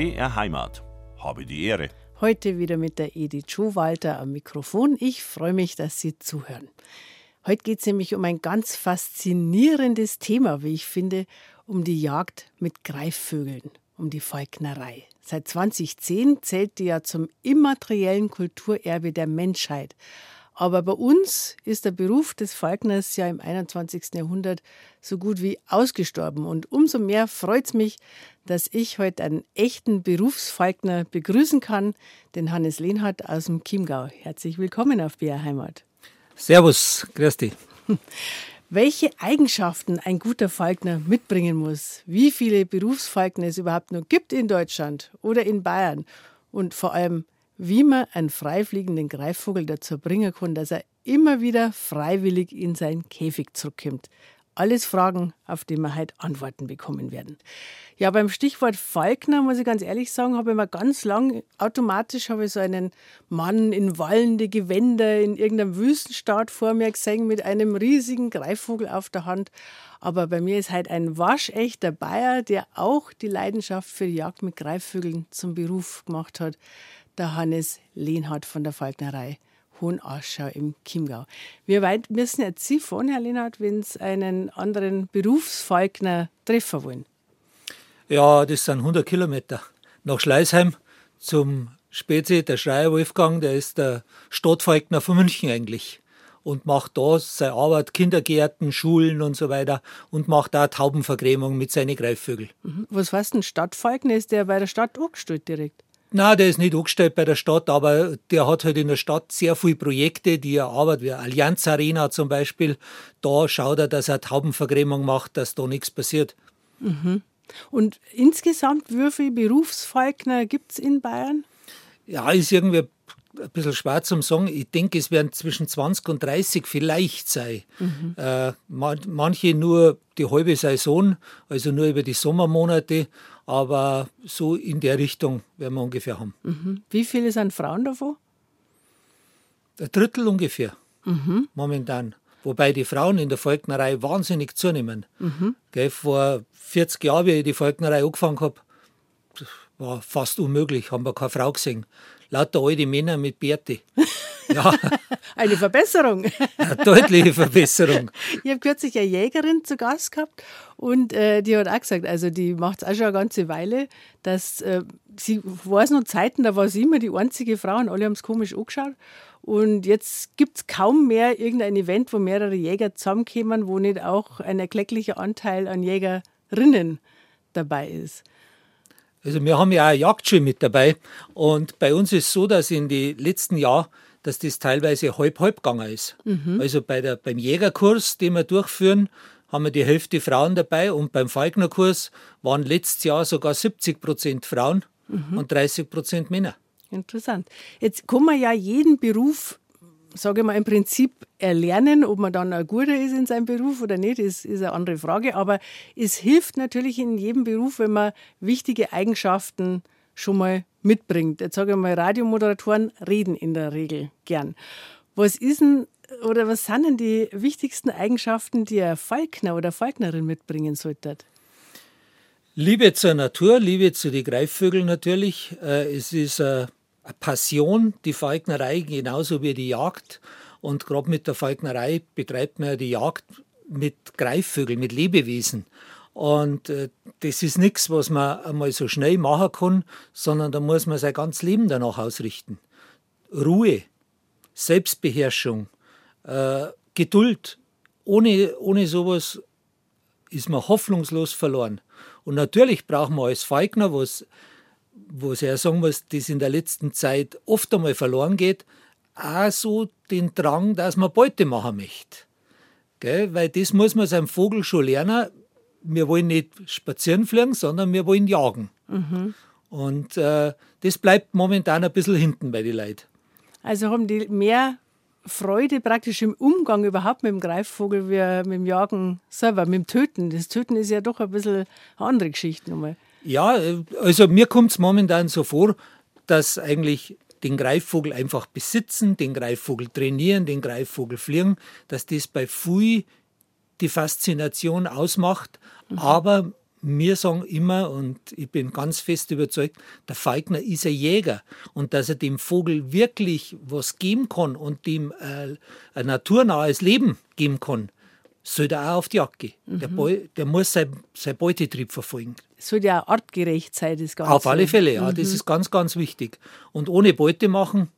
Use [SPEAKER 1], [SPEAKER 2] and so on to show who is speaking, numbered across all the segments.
[SPEAKER 1] BR Heimat. Habe die Ehre.
[SPEAKER 2] Heute wieder mit der Edith Schuhwalter am Mikrofon. Ich freue mich, dass Sie zuhören. Heute geht es nämlich um ein ganz faszinierendes Thema, wie ich finde, um die Jagd mit Greifvögeln, um die Falknerei. Seit 2010 zählt die ja zum immateriellen Kulturerbe der Menschheit. Aber bei uns ist der Beruf des Falkners ja im 21. Jahrhundert so gut wie ausgestorben. Und umso mehr freut es mich, dass ich heute einen echten Berufsfalkner begrüßen kann, den Hannes Lehnhardt aus dem Chiemgau. Herzlich willkommen auf BR Heimat.
[SPEAKER 3] Servus, grüß dich.
[SPEAKER 2] Welche Eigenschaften ein guter Falkner mitbringen muss, wie viele Berufsfalkner es überhaupt noch gibt in Deutschland oder in Bayern und vor allem, wie man einen freifliegenden Greifvogel dazu bringen kann, dass er immer wieder freiwillig in seinen Käfig zurückkommt. Alles Fragen, auf die wir heute Antworten bekommen werden. Ja, beim Stichwort Falkner muss ich ganz ehrlich sagen, habe ich mir ganz lang automatisch habe ich so einen Mann in wallende Gewänder in irgendeinem Wüstenstaat vor mir gesehen mit einem riesigen Greifvogel auf der Hand. Aber bei mir ist halt ein waschechter Bayer, der auch die Leidenschaft für die Jagd mit Greifvögeln zum Beruf gemacht hat der Hannes Lehnhardt von der Falknerei Hohenaschau im Chiemgau. Wie weit müssen jetzt Sie fahren, Herr Lehnhardt, wenn Sie einen anderen Berufsfalkner treffen wollen?
[SPEAKER 3] Ja, das sind 100 Kilometer. Nach Schleißheim zum Spezi, der Schreier Wolfgang, der ist der Stadtfalkner von München eigentlich und macht da seine Arbeit, Kindergärten, Schulen und so weiter und macht da Taubenvergrämung mit seinen Greifvögeln.
[SPEAKER 2] Mhm. Was heißt ein Stadtfalkner? Ist der bei der Stadt angestellt direkt?
[SPEAKER 3] Na, der ist nicht angestellt bei der Stadt, aber der hat halt in der Stadt sehr viele Projekte, die er arbeitet, wie Allianz Arena zum Beispiel. Da schaut er, dass er Taubenvergrämung macht, dass da nichts passiert.
[SPEAKER 2] Mhm. Und insgesamt, wie viele Berufsfalkner gibt es in Bayern?
[SPEAKER 3] Ja, ist irgendwie ein bisschen schwer zum sagen. Ich denke, es werden zwischen 20 und 30 vielleicht sein. Mhm. Äh, manche nur die halbe Saison, also nur über die Sommermonate. Aber so in der Richtung werden wir ungefähr haben.
[SPEAKER 2] Mhm. Wie viele sind Frauen davon?
[SPEAKER 3] Ein Drittel ungefähr, mhm. momentan. Wobei die Frauen in der Falknerei wahnsinnig zunehmen. Mhm. Gell, vor 40 Jahren, wie ich die Falknerei angefangen habe, war fast unmöglich, haben wir keine Frau gesehen lauter alte Männer mit Bärte.
[SPEAKER 2] Ja. Eine Verbesserung.
[SPEAKER 3] Eine deutliche Verbesserung.
[SPEAKER 2] Ich habe kürzlich eine Jägerin zu Gast gehabt und äh, die hat auch gesagt, also die macht es auch schon eine ganze Weile, dass äh, sie weiß noch Zeiten, da war sie immer die einzige Frau und alle haben es komisch angeschaut. Und jetzt gibt es kaum mehr irgendein Event, wo mehrere Jäger zusammenkommen, wo nicht auch ein erklecklicher Anteil an Jägerinnen dabei ist.
[SPEAKER 3] Also wir haben ja auch Jagdschule mit dabei und bei uns ist es so, dass in den letzten Jahren, dass das teilweise halb-halb gegangen ist. Mhm. Also bei der, beim Jägerkurs, den wir durchführen, haben wir die Hälfte Frauen dabei und beim Falknerkurs waren letztes Jahr sogar 70 Prozent Frauen mhm. und 30 Prozent Männer.
[SPEAKER 2] Interessant. Jetzt kann man ja jeden Beruf sage ich mal, im Prinzip erlernen. Ob man dann ein guter ist in seinem Beruf oder nicht, ist, ist eine andere Frage. Aber es hilft natürlich in jedem Beruf, wenn man wichtige Eigenschaften schon mal mitbringt. Jetzt sage ich mal, Radiomoderatoren reden in der Regel gern. Was ist denn oder was sind denn die wichtigsten Eigenschaften, die ein Falkner oder Falknerin mitbringen sollte?
[SPEAKER 3] Liebe zur Natur, Liebe zu den Greifvögeln natürlich. Äh, es ist eine Passion, die Falknerei, genauso wie die Jagd. Und gerade mit der Falknerei betreibt man die Jagd mit Greifvögeln, mit Lebewesen. Und äh, das ist nichts, was man einmal so schnell machen kann, sondern da muss man sein ganzes Leben danach ausrichten. Ruhe, Selbstbeherrschung, äh, Geduld. Ohne, ohne sowas ist man hoffnungslos verloren. Und natürlich braucht man als Falkner, was wo ich ja sagen muss, das in der letzten Zeit oft einmal verloren geht, auch so den Drang, dass man Beute machen möchte. Gell? Weil das muss man seinem Vogel schon lernen. Wir wollen nicht spazieren fliegen, sondern wir wollen jagen. Mhm. Und äh, das bleibt momentan ein bisschen hinten bei den Leuten.
[SPEAKER 2] Also haben die mehr Freude praktisch im Umgang überhaupt mit dem Greifvogel wie mit dem Jagen selber, mit dem Töten. Das Töten ist ja doch ein bisschen eine andere Geschichte nochmal.
[SPEAKER 3] Ja, also mir kommt es momentan so vor, dass eigentlich den Greifvogel einfach besitzen, den Greifvogel trainieren, den Greifvogel fliegen, dass das bei Fui die Faszination ausmacht. Mhm. Aber wir sagen immer, und ich bin ganz fest überzeugt, der Falkner ist ein Jäger und dass er dem Vogel wirklich was geben kann und ihm äh, ein naturnahes Leben geben kann, sollte auch auf die Jagd gehen. Mhm. Der, Beu, der, muss sein, sein Beutetrieb verfolgen.
[SPEAKER 2] Es sollte ja artgerecht sein, das
[SPEAKER 3] Ganze. Auf alle Fälle, ja, mhm. das ist ganz, ganz wichtig. Und ohne Beute machen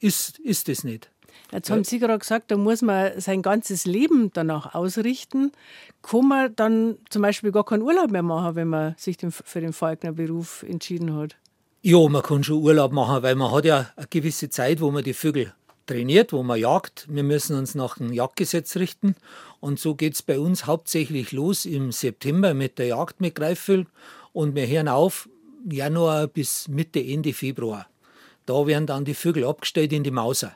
[SPEAKER 3] ist, ist das nicht.
[SPEAKER 2] Jetzt haben Sie gerade gesagt, da muss man sein ganzes Leben danach ausrichten. Kann man dann zum Beispiel gar keinen Urlaub mehr machen, wenn man sich für den Falknerberuf entschieden hat?
[SPEAKER 3] Ja, man kann schon Urlaub machen, weil man hat ja eine gewisse Zeit, wo man die Vögel trainiert, wo man jagt. Wir müssen uns nach dem Jagdgesetz richten. Und so geht es bei uns hauptsächlich los im September mit der Jagd mit Greifvögeln. Und wir hören auf Januar bis Mitte, Ende Februar. Da werden dann die Vögel abgestellt in die Mauser.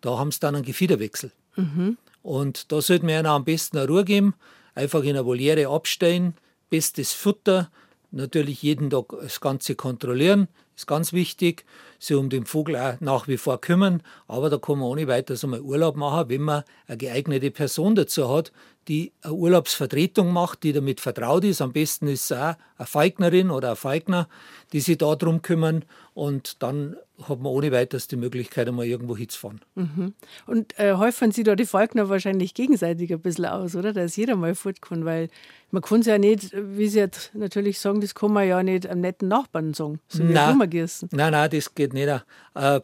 [SPEAKER 3] Da haben sie dann einen Gefiederwechsel. Mhm. Und da sollten wir ihnen am besten eine Ruhe geben, einfach in der Voliere abstellen, bestes Futter, natürlich jeden Tag das Ganze kontrollieren, ist ganz wichtig, sich um den Vogel auch nach wie vor kümmern, aber da kann man ohne weiteres einmal Urlaub machen, wenn man eine geeignete Person dazu hat, die eine Urlaubsvertretung macht, die damit vertraut ist. Am besten ist es auch eine Falknerin oder ein Falkner, die sich darum kümmern und dann hat man ohne weiteres die Möglichkeit, einmal irgendwo hinzufahren.
[SPEAKER 2] Mhm. Und äh, häufen Sie da die Falkner wahrscheinlich gegenseitig ein bisschen aus, oder? Dass jeder mal fort kann, weil man kann es ja nicht, wie Sie jetzt natürlich sagen, das kann man ja nicht einem netten Nachbarn sagen, so wie nein, nein,
[SPEAKER 3] nein, das geht nicht. Äh,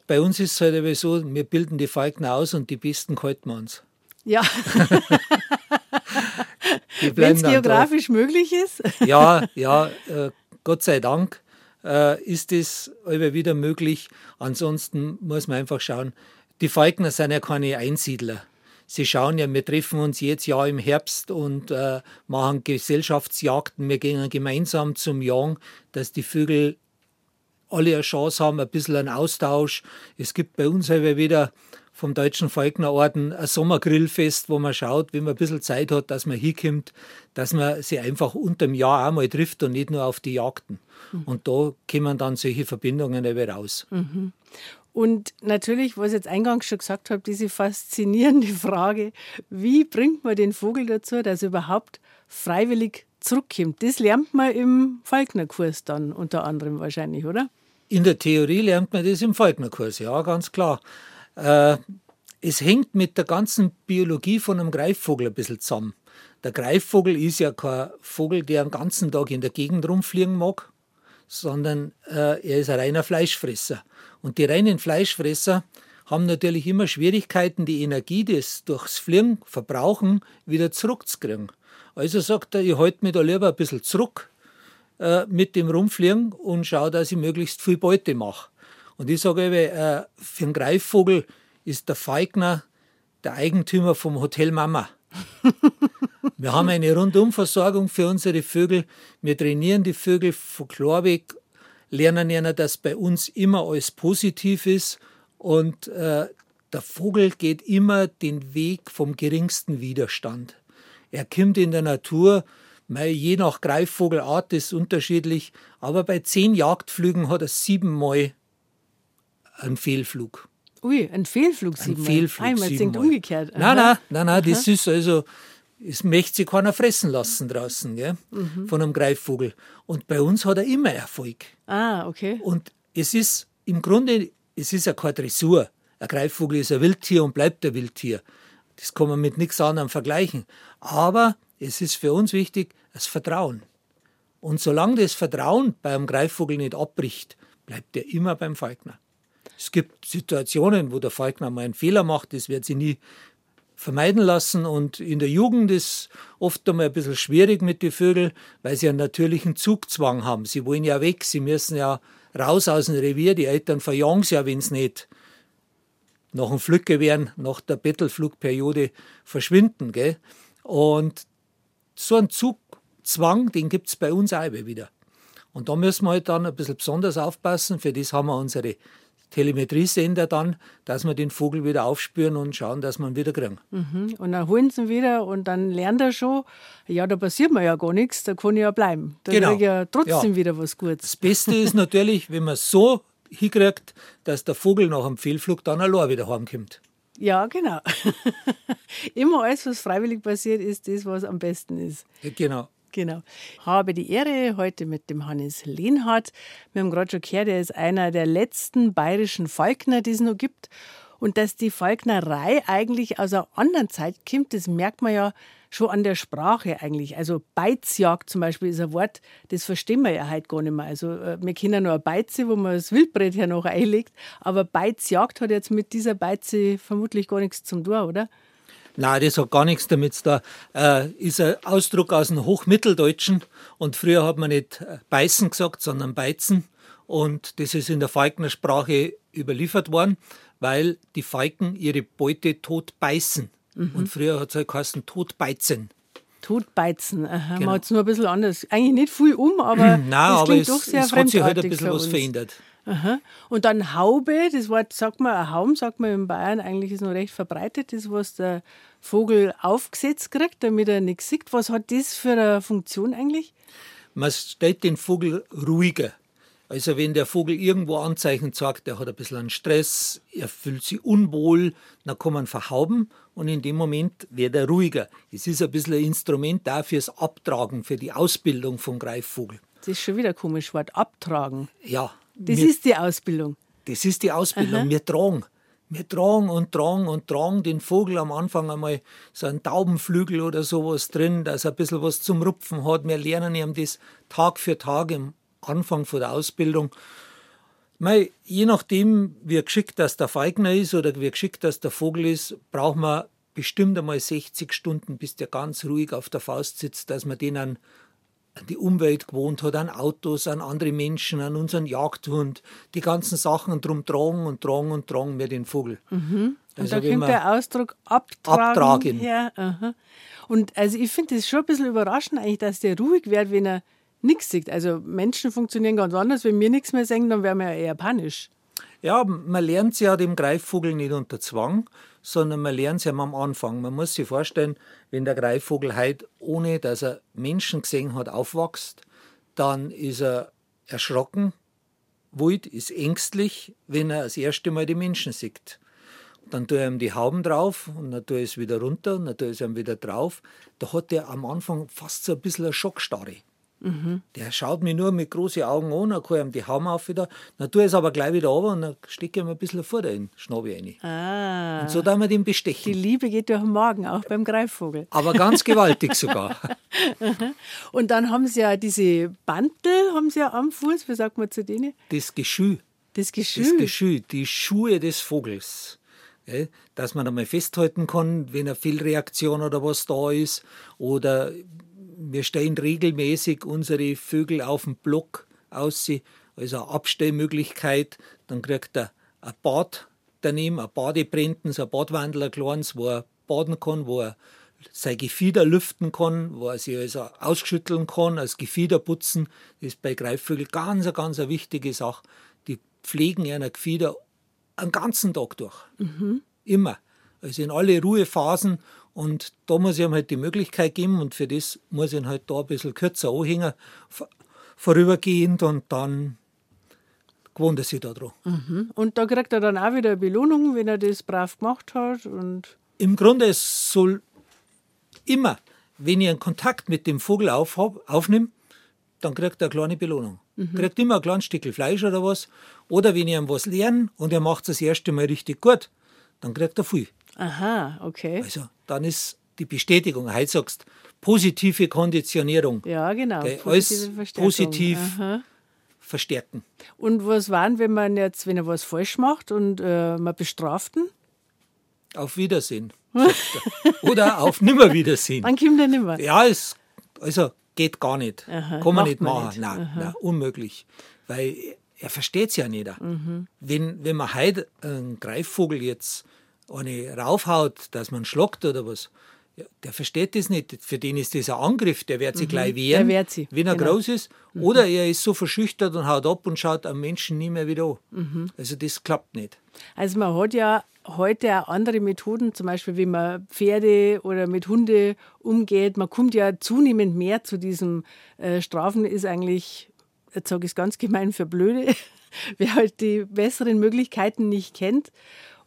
[SPEAKER 3] bei uns ist es halt so, wir bilden die Falkner aus und die Besten halten wir uns.
[SPEAKER 2] Ja. Wenn es geografisch da. möglich ist.
[SPEAKER 3] ja, ja, äh, Gott sei Dank äh, ist es immer wieder möglich. Ansonsten muss man einfach schauen, die Falkner sind ja keine Einsiedler. Sie schauen ja, wir treffen uns jetzt Jahr im Herbst und äh, machen Gesellschaftsjagden. Wir gehen gemeinsam zum Jagen, dass die Vögel alle eine Chance haben, ein bisschen einen Austausch. Es gibt bei uns aber wieder vom Deutschen Falknerorden ein Sommergrillfest, wo man schaut, wenn man ein bisschen Zeit hat, dass man hinkommt, dass man sich einfach unter dem Jahr auch mal trifft und nicht nur auf die Jagden. Mhm. Und da kommen dann solche Verbindungen eben raus.
[SPEAKER 2] Mhm. Und natürlich, was ich jetzt eingangs schon gesagt habe, diese faszinierende Frage, wie bringt man den Vogel dazu, dass er überhaupt freiwillig zurückkommt? Das lernt man im Falknerkurs dann unter anderem wahrscheinlich, oder?
[SPEAKER 3] In der Theorie lernt man das im Falknerkurs, ja, ganz klar. Äh, es hängt mit der ganzen Biologie von einem Greifvogel ein bisschen zusammen. Der Greifvogel ist ja kein Vogel, der den ganzen Tag in der Gegend rumfliegen mag, sondern äh, er ist ein reiner Fleischfresser. Und die reinen Fleischfresser haben natürlich immer Schwierigkeiten, die Energie, die es durchs Fliegen verbrauchen, wieder zurückzukriegen. Also sagt er, ich halte mich da lieber ein bisschen zurück, äh, mit dem Rumfliegen und schaue, dass ich möglichst viel Beute mache. Und ich sage eben, äh, für einen Greifvogel ist der Falkner der Eigentümer vom Hotel Mama. wir haben eine Rundumversorgung für unsere Vögel. Wir trainieren die Vögel von klar weg, lernen ihnen, dass bei uns immer alles positiv ist und äh, der Vogel geht immer den Weg vom geringsten Widerstand. Er kommt in der Natur Je nach Greifvogelart ist es unterschiedlich, aber bei zehn Jagdflügen hat er siebenmal einen Fehlflug.
[SPEAKER 2] Ui, ein Fehlflug siebenmal?
[SPEAKER 3] Ein Fehlflug
[SPEAKER 2] Einmal singt umgekehrt.
[SPEAKER 3] Nein, nein, nein, nein, das ist also, es möchte sich keiner fressen lassen draußen, gell, mhm. von einem Greifvogel. Und bei uns hat er immer Erfolg.
[SPEAKER 2] Ah, okay.
[SPEAKER 3] Und es ist im Grunde, es ist ja keine Dressur. Ein Greifvogel ist ein Wildtier und bleibt ein Wildtier. Das kann man mit nichts anderem vergleichen. Aber es ist für uns wichtig, das Vertrauen. Und solange das Vertrauen beim Greifvogel nicht abbricht, bleibt er immer beim Falkner. Es gibt Situationen, wo der Falkner mal einen Fehler macht, das wird sie nie vermeiden lassen. Und in der Jugend ist oft einmal ein bisschen schwierig mit den Vögeln, weil sie einen natürlichen Zugzwang haben. Sie wollen ja weg, sie müssen ja raus aus dem Revier. Die Eltern verjagen sie ja, wenn es nicht nach dem Flückgewehren, nach der Bettelflugperiode verschwinden. Gell? Und so ein Zugzwang, den gibt es bei uns auch wieder. Und da müssen wir halt dann ein bisschen besonders aufpassen. Für das haben wir unsere Telemetriesender dann, dass wir den Vogel wieder aufspüren und schauen, dass wir ihn wieder kriegen.
[SPEAKER 2] Mhm. Und dann holen sie ihn wieder und dann lernt er schon, ja, da passiert mir ja gar nichts, da kann ich ja bleiben. Da genau. kriege ich ja trotzdem ja. wieder was Gutes.
[SPEAKER 3] Das Beste ist natürlich, wenn man es so hinkriegt, dass der Vogel nach dem Fehlflug dann allein wieder heimkommt.
[SPEAKER 2] Ja, genau. Immer alles, was freiwillig passiert, ist das, was am besten ist.
[SPEAKER 3] Genau.
[SPEAKER 2] Genau. Habe die Ehre heute mit dem Hannes Lehnhardt. Wir haben gerade schon gehört, er ist einer der letzten bayerischen Falkner, die es noch gibt. Und dass die Falknerei eigentlich aus einer anderen Zeit kommt, das merkt man ja schon an der Sprache eigentlich. Also Beizjagd zum Beispiel ist ein Wort, das verstehen wir ja heute gar nicht mehr. Also äh, wir kennen nur eine Beize, wo man das Wildbrett ja noch einlegt, aber Beizjagd hat jetzt mit dieser Beize vermutlich gar nichts zum tun, oder?
[SPEAKER 3] Nein, das hat gar nichts damit zu tun. Äh, ist ein Ausdruck aus dem Hochmitteldeutschen und früher hat man nicht äh, beißen gesagt, sondern beizen und das ist in der Falkner Sprache überliefert worden weil die Falken ihre Beute tot beißen. Mhm. Und früher hat es halt geheißen Totbeizen.
[SPEAKER 2] Totbeizen, aha. Genau. Man hat es nur ein bisschen anders. Eigentlich nicht viel um, aber
[SPEAKER 3] Nein, aber es, doch sehr es hat sich halt ein bisschen was verändert.
[SPEAKER 2] Aha. Und dann Haube, das Wort sagt man, ein Haum sagt man in Bayern, eigentlich ist noch recht verbreitet, das was der Vogel aufgesetzt kriegt, damit er nichts sieht. Was hat das für eine Funktion eigentlich?
[SPEAKER 3] Man stellt den Vogel ruhiger. Also wenn der Vogel irgendwo Anzeichen zeigt, der hat ein bisschen einen Stress, er fühlt sich unwohl, dann kann man verhauben und in dem Moment wird er ruhiger. Es ist ein bisschen ein Instrument da fürs Abtragen, für die Ausbildung vom Greifvogel.
[SPEAKER 2] Das ist schon wieder ein komisches Wort, abtragen.
[SPEAKER 3] Ja.
[SPEAKER 2] Das wir, ist die Ausbildung.
[SPEAKER 3] Das ist die Ausbildung. Aha. Wir tragen. Wir tragen und tragen und tragen den Vogel am Anfang einmal so einen Taubenflügel oder sowas drin, dass er ein bisschen was zum Rupfen hat. Wir lernen ihm das Tag für Tag im Anfang von der Ausbildung. Mei, je nachdem, wie geschickt das der Falkner ist oder wie geschickt das der Vogel ist, braucht man bestimmt einmal 60 Stunden, bis der ganz ruhig auf der Faust sitzt, dass man den an, an die Umwelt gewohnt hat, an Autos, an andere Menschen, an unseren Jagdhund, die ganzen Sachen drum tragen und tragen und tragen wir den Vogel.
[SPEAKER 2] Mhm. Und also da kommt der Ausdruck abtragen. abtragen. Her. Und also ich finde es schon ein bisschen überraschend eigentlich, dass der ruhig wird, wenn er nichts sieht. Also Menschen funktionieren ganz anders. Wenn wir nichts mehr sehen, dann wären wir ja eher panisch.
[SPEAKER 3] Ja, man lernt sie ja dem Greifvogel nicht unter Zwang, sondern man lernt sie am Anfang. Man muss sich vorstellen, wenn der Greifvogel heute, ohne dass er Menschen gesehen hat, aufwächst, dann ist er erschrocken, wild, ist ängstlich, wenn er das erste Mal die Menschen sieht. Dann tue er ihm die Hauben drauf und dann tue er es wieder runter und dann tue er es ihm wieder drauf. Da hat er am Anfang fast so ein bisschen eine Schockstarre. Mhm. Der schaut mich nur mit großen Augen an, dann kann ich ihm die Haum auf wieder, dann tue ich es aber gleich wieder runter und dann stecke ich ihm ein bisschen vor den Schnabel rein. Ah. Und so darf man den bestechen.
[SPEAKER 2] Die Liebe geht durch den Magen, auch beim Greifvogel.
[SPEAKER 3] Aber ganz gewaltig sogar.
[SPEAKER 2] und dann haben sie ja diese Bantel haben sie ja am Fuß, wie sagt man zu denen?
[SPEAKER 3] Das Geschü.
[SPEAKER 2] Das Geschü.
[SPEAKER 3] Das Geschü, die Schuhe des Vogels. dass man einmal festhalten kann, wenn eine Fehlreaktion oder was da ist. Oder wir stellen regelmäßig unsere Vögel auf dem Block aus, also eine Abstellmöglichkeit. Dann kriegt er ein Bad daneben, ein Badebrenten, so ein Badwandel, ein kleines, wo er baden kann, wo er sein Gefieder lüften kann, wo er sich also ausschütteln kann, als Gefieder putzen. Das ist bei Greifvögeln ganz, ganz eine wichtige Sache. Die pflegen ihren Gefieder einen ganzen Tag durch. Mhm. Immer. Also in alle Ruhephasen und da muss ich ihm halt die Möglichkeit geben und für das muss ich ihn halt da ein bisschen kürzer anhängen, vorübergehend und dann gewohnt er sich da dran.
[SPEAKER 2] Mhm. Und da kriegt er dann auch wieder eine Belohnung, wenn er das brav gemacht hat? Und
[SPEAKER 3] Im Grunde es soll immer, wenn ich einen Kontakt mit dem Vogel auf, aufnehme, dann kriegt er eine kleine Belohnung. Mhm. Kriegt immer ein kleines Stück Fleisch oder was. Oder wenn ich ihm was lerne und er macht es das erste Mal richtig gut, dann kriegt er viel.
[SPEAKER 2] Aha, okay.
[SPEAKER 3] Also dann ist die Bestätigung, heute sagst positive Konditionierung.
[SPEAKER 2] Ja, genau.
[SPEAKER 3] Alles positiv Aha. verstärken.
[SPEAKER 2] Und was waren, wenn man jetzt, wenn er was falsch macht und äh, man bestraft ihn?
[SPEAKER 3] Auf Wiedersehen. Oder auf Nimmerwiedersehen.
[SPEAKER 2] Dann kommt er nimmer.
[SPEAKER 3] Ja, es also geht gar nicht. Aha, Kann man nicht machen. Nicht. Nein, nein, unmöglich. Weil er versteht es ja nicht. Mhm. Wenn, wenn man heute einen Greifvogel jetzt eine raufhaut, dass man schluckt oder was, ja, der versteht das nicht. Für den ist das ein Angriff, der wird sich mhm. gleich wehren,
[SPEAKER 2] wehrt sie.
[SPEAKER 3] wenn er genau. groß ist. Mhm. Oder er ist so verschüchtert und haut ab und schaut am Menschen nie mehr wieder an. Mhm. Also das klappt nicht.
[SPEAKER 2] Also man hat ja heute auch andere Methoden, zum Beispiel wie man Pferde oder mit Hunde umgeht. Man kommt ja zunehmend mehr zu diesem äh, Strafen ist eigentlich, jetzt sage ich es ganz gemein, für Blöde, wer halt die besseren Möglichkeiten nicht kennt.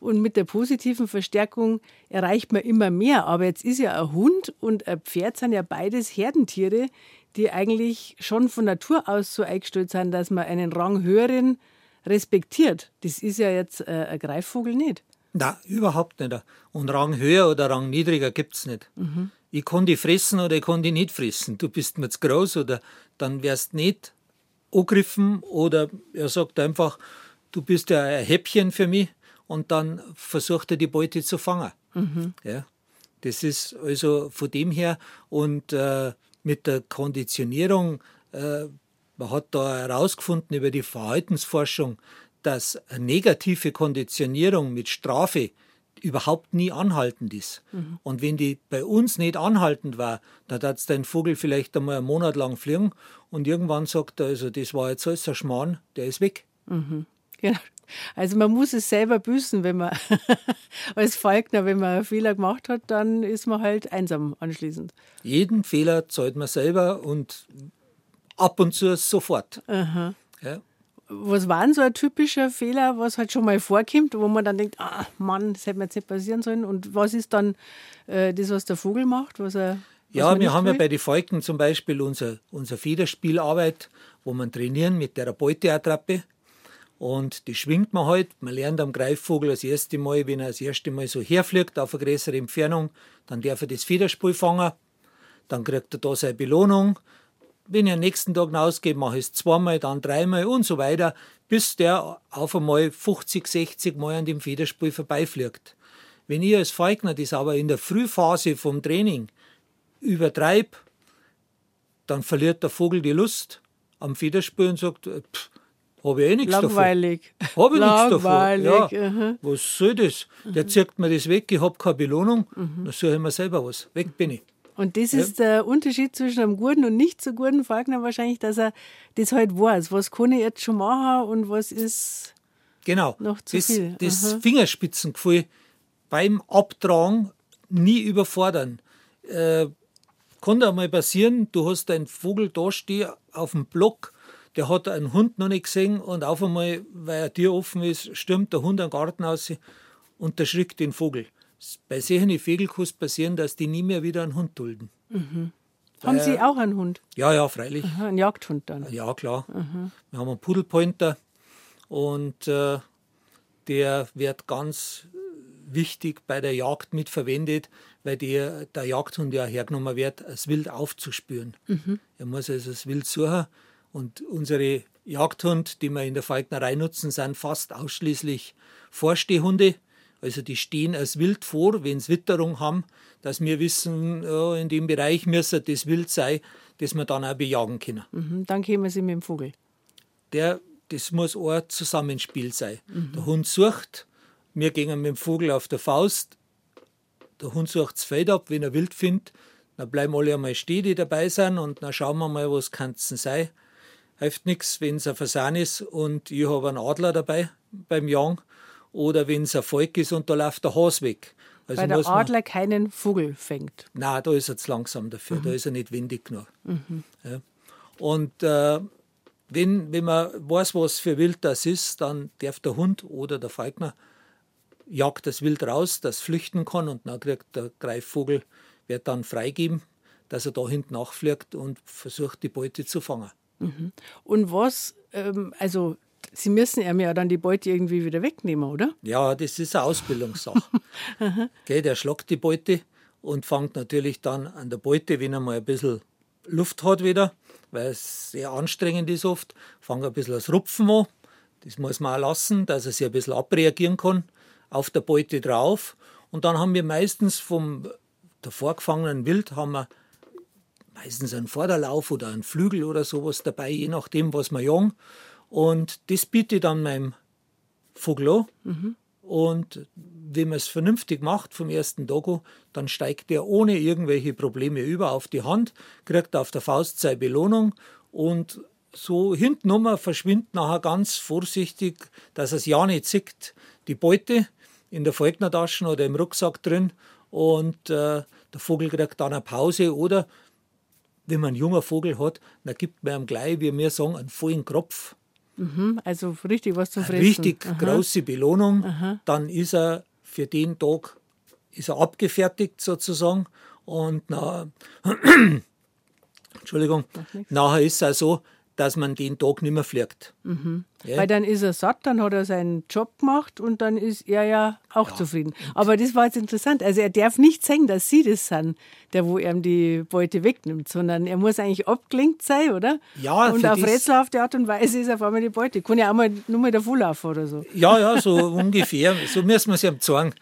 [SPEAKER 2] Und mit der positiven Verstärkung erreicht man immer mehr. Aber jetzt ist ja ein Hund und ein Pferd sind ja beides Herdentiere, die eigentlich schon von Natur aus so eingestellt sind, dass man einen Rang höheren respektiert. Das ist ja jetzt äh, ein Greifvogel nicht.
[SPEAKER 3] Na, überhaupt nicht. Und Rang höher oder Rang niedriger gibt es nicht. Mhm. Ich kann die fressen oder ich kann die nicht fressen. Du bist mir zu groß oder dann wärst nicht angegriffen oder er sagt einfach, du bist ja ein Häppchen für mich und dann versucht er die Beute zu fangen. Mhm. Ja, das ist also von dem her und äh, mit der Konditionierung, äh, man hat da herausgefunden über die Verhaltensforschung, dass eine negative Konditionierung mit Strafe überhaupt nie anhaltend ist. Mhm. Und wenn die bei uns nicht anhaltend war, dann hat es dein Vogel vielleicht einmal einen Monat lang fliegen und irgendwann sagt er, also das war jetzt alles ein Schmarrn, der ist weg.
[SPEAKER 2] Mhm. Genau. Also man muss es selber büßen, wenn man als Falkner, wenn man einen Fehler gemacht hat, dann ist man halt einsam anschließend.
[SPEAKER 3] Jeden Fehler zahlt man selber und ab und zu sofort. Ja.
[SPEAKER 2] Was war denn so ein typischer Fehler, was halt schon mal vorkommt, wo man dann denkt, ah Mann, das hätte mir jetzt nicht passieren sollen? Und was ist dann äh, das, was der Vogel macht? Was er,
[SPEAKER 3] ja, wir haben ja bei den Falken zum Beispiel unser, unser Federspielarbeit, wo man trainieren mit der Beuteattrappe. Und die schwingt man halt. Man lernt am Greifvogel das erste Mal, wenn er das erste Mal so herfliegt auf eine größere Entfernung, dann darf er das Federspiel fangen. Dann kriegt er da seine Belohnung. Wenn ich am nächsten Tag rausgehe, mache ich es zweimal, dann dreimal und so weiter, bis der auf einmal 50, 60 Mal an dem Federspiel vorbeifliegt. Wenn ich als Falkner das aber in der Frühphase vom Training übertreibe, dann verliert der Vogel die Lust am Federspiel und sagt, pff, habe ich eh nichts
[SPEAKER 2] Langweilig.
[SPEAKER 3] davon. Habe ich nichts davon. Ja. Uh Was soll das? Der zieht mir das weg, ich habe keine Belohnung, mhm. dann suche ich mir selber was. Weg bin ich.
[SPEAKER 2] Und das ja. ist der Unterschied zwischen einem guten und nicht so guten Falkner wahrscheinlich, dass er das halt weiß. Was kann ich jetzt schon machen und was ist
[SPEAKER 3] genau.
[SPEAKER 2] noch zu
[SPEAKER 3] das,
[SPEAKER 2] viel.
[SPEAKER 3] Das Aha. Fingerspitzengefühl beim Abtragen nie überfordern. Äh, kann da mal passieren, du hast einen Vogel da stehen auf dem Block der hat einen Hund noch nicht gesehen und auf einmal, weil ein Tür offen ist, stürmt der Hund am Garten aus und erschrickt den Vogel. Bei solchen Vögeln kann es passieren, dass die nie mehr wieder einen Hund dulden.
[SPEAKER 2] Mhm. Haben Sie auch einen Hund?
[SPEAKER 3] Ja, ja, freilich.
[SPEAKER 2] Aha, einen Jagdhund dann?
[SPEAKER 3] Ja, klar. Mhm. Wir haben einen Pudelpointer und äh, der wird ganz wichtig bei der Jagd mitverwendet, weil der, der Jagdhund ja hergenommen wird, das Wild aufzuspüren. Mhm. Er muss also das Wild suchen und unsere Jagdhund, die wir in der Falknerei nutzen, sind fast ausschließlich Vorstehhunde. Also die stehen als Wild vor, wenn sie Witterung haben, dass wir wissen, ja, in dem Bereich müsste das Wild sein, das wir dann auch bejagen können.
[SPEAKER 2] Mhm, dann kämen sie mit dem Vogel.
[SPEAKER 3] Der, das muss ein Zusammenspiel sein. Mhm. Der Hund sucht, wir gehen mit dem Vogel auf der Faust, der Hund sucht das Feld ab, wenn er Wild findet, dann bleiben alle einmal stehen, die dabei sind, und dann schauen wir mal, was kann es sein hilft nichts, wenn es ein Fasan ist und ich habe einen Adler dabei beim Jagen oder wenn es ein Volk ist und da läuft der Hase weg.
[SPEAKER 2] Also Weil der Adler keinen Vogel fängt.
[SPEAKER 3] Nein, da ist er zu langsam dafür, mhm. da ist er nicht windig genug. Mhm. Ja. Und äh, wenn, wenn man weiß, was für Wild das ist, dann darf der Hund oder der Falkner jagt das Wild raus, das flüchten kann und dann kriegt der Greifvogel, wird dann freigeben, dass er da hinten nachfliegt und versucht, die Beute zu fangen.
[SPEAKER 2] Mhm. Und was, ähm, also Sie müssen ihm ja dann die Beute irgendwie wieder wegnehmen, oder?
[SPEAKER 3] Ja, das ist eine Ausbildungssache. okay, der schlagt die Beute und fängt natürlich dann an der Beute, wenn er mal ein bisschen Luft hat wieder, weil es sehr anstrengend ist oft, fängt ein bisschen das Rupfen an. Das muss man auch lassen, dass er sich ein bisschen abreagieren kann auf der Beute drauf. Und dann haben wir meistens vom davor gefangenen Wild haben wir meistens einen Vorderlauf oder einen Flügel oder sowas dabei, je nachdem, was wir jagen. Und das biete ich dann meinem Vogel an. Mhm. Und wenn man es vernünftig macht vom ersten Dogo, dann steigt er ohne irgendwelche Probleme über auf die Hand, kriegt auf der Faust seine Belohnung und so hintenrum verschwindet nachher ganz vorsichtig, dass es ja nicht zickt, die Beute in der Falknertasche oder im Rucksack drin und äh, der Vogel kriegt dann eine Pause oder wenn man einen jungen Vogel hat, dann gibt man ihm gleich, wie wir sagen, einen vollen Kropf.
[SPEAKER 2] Mhm, also richtig was zum Fressen.
[SPEAKER 3] Richtig Aha. große Belohnung. Aha. Dann ist er für den Tag ist er abgefertigt sozusagen. Und na, Entschuldigung, nachher ist es auch so, dass man den Tag nicht mehr fliegt.
[SPEAKER 2] Mhm. Ja. Weil dann ist er satt, dann hat er seinen Job gemacht und dann ist er ja auch ja. zufrieden. Aber das war jetzt interessant. Also er darf nicht sagen, dass sie das sind, der wo ihm die Beute wegnimmt, sondern er muss eigentlich abgelenkt sein, oder?
[SPEAKER 3] Ja,
[SPEAKER 2] Und auf rätselhafte Art und Weise ist auf einmal die Beute. Kann ja auch mal nur mal der Volllaufen oder so.
[SPEAKER 3] Ja, ja, so ungefähr. So müssen wir es ihm zeigen.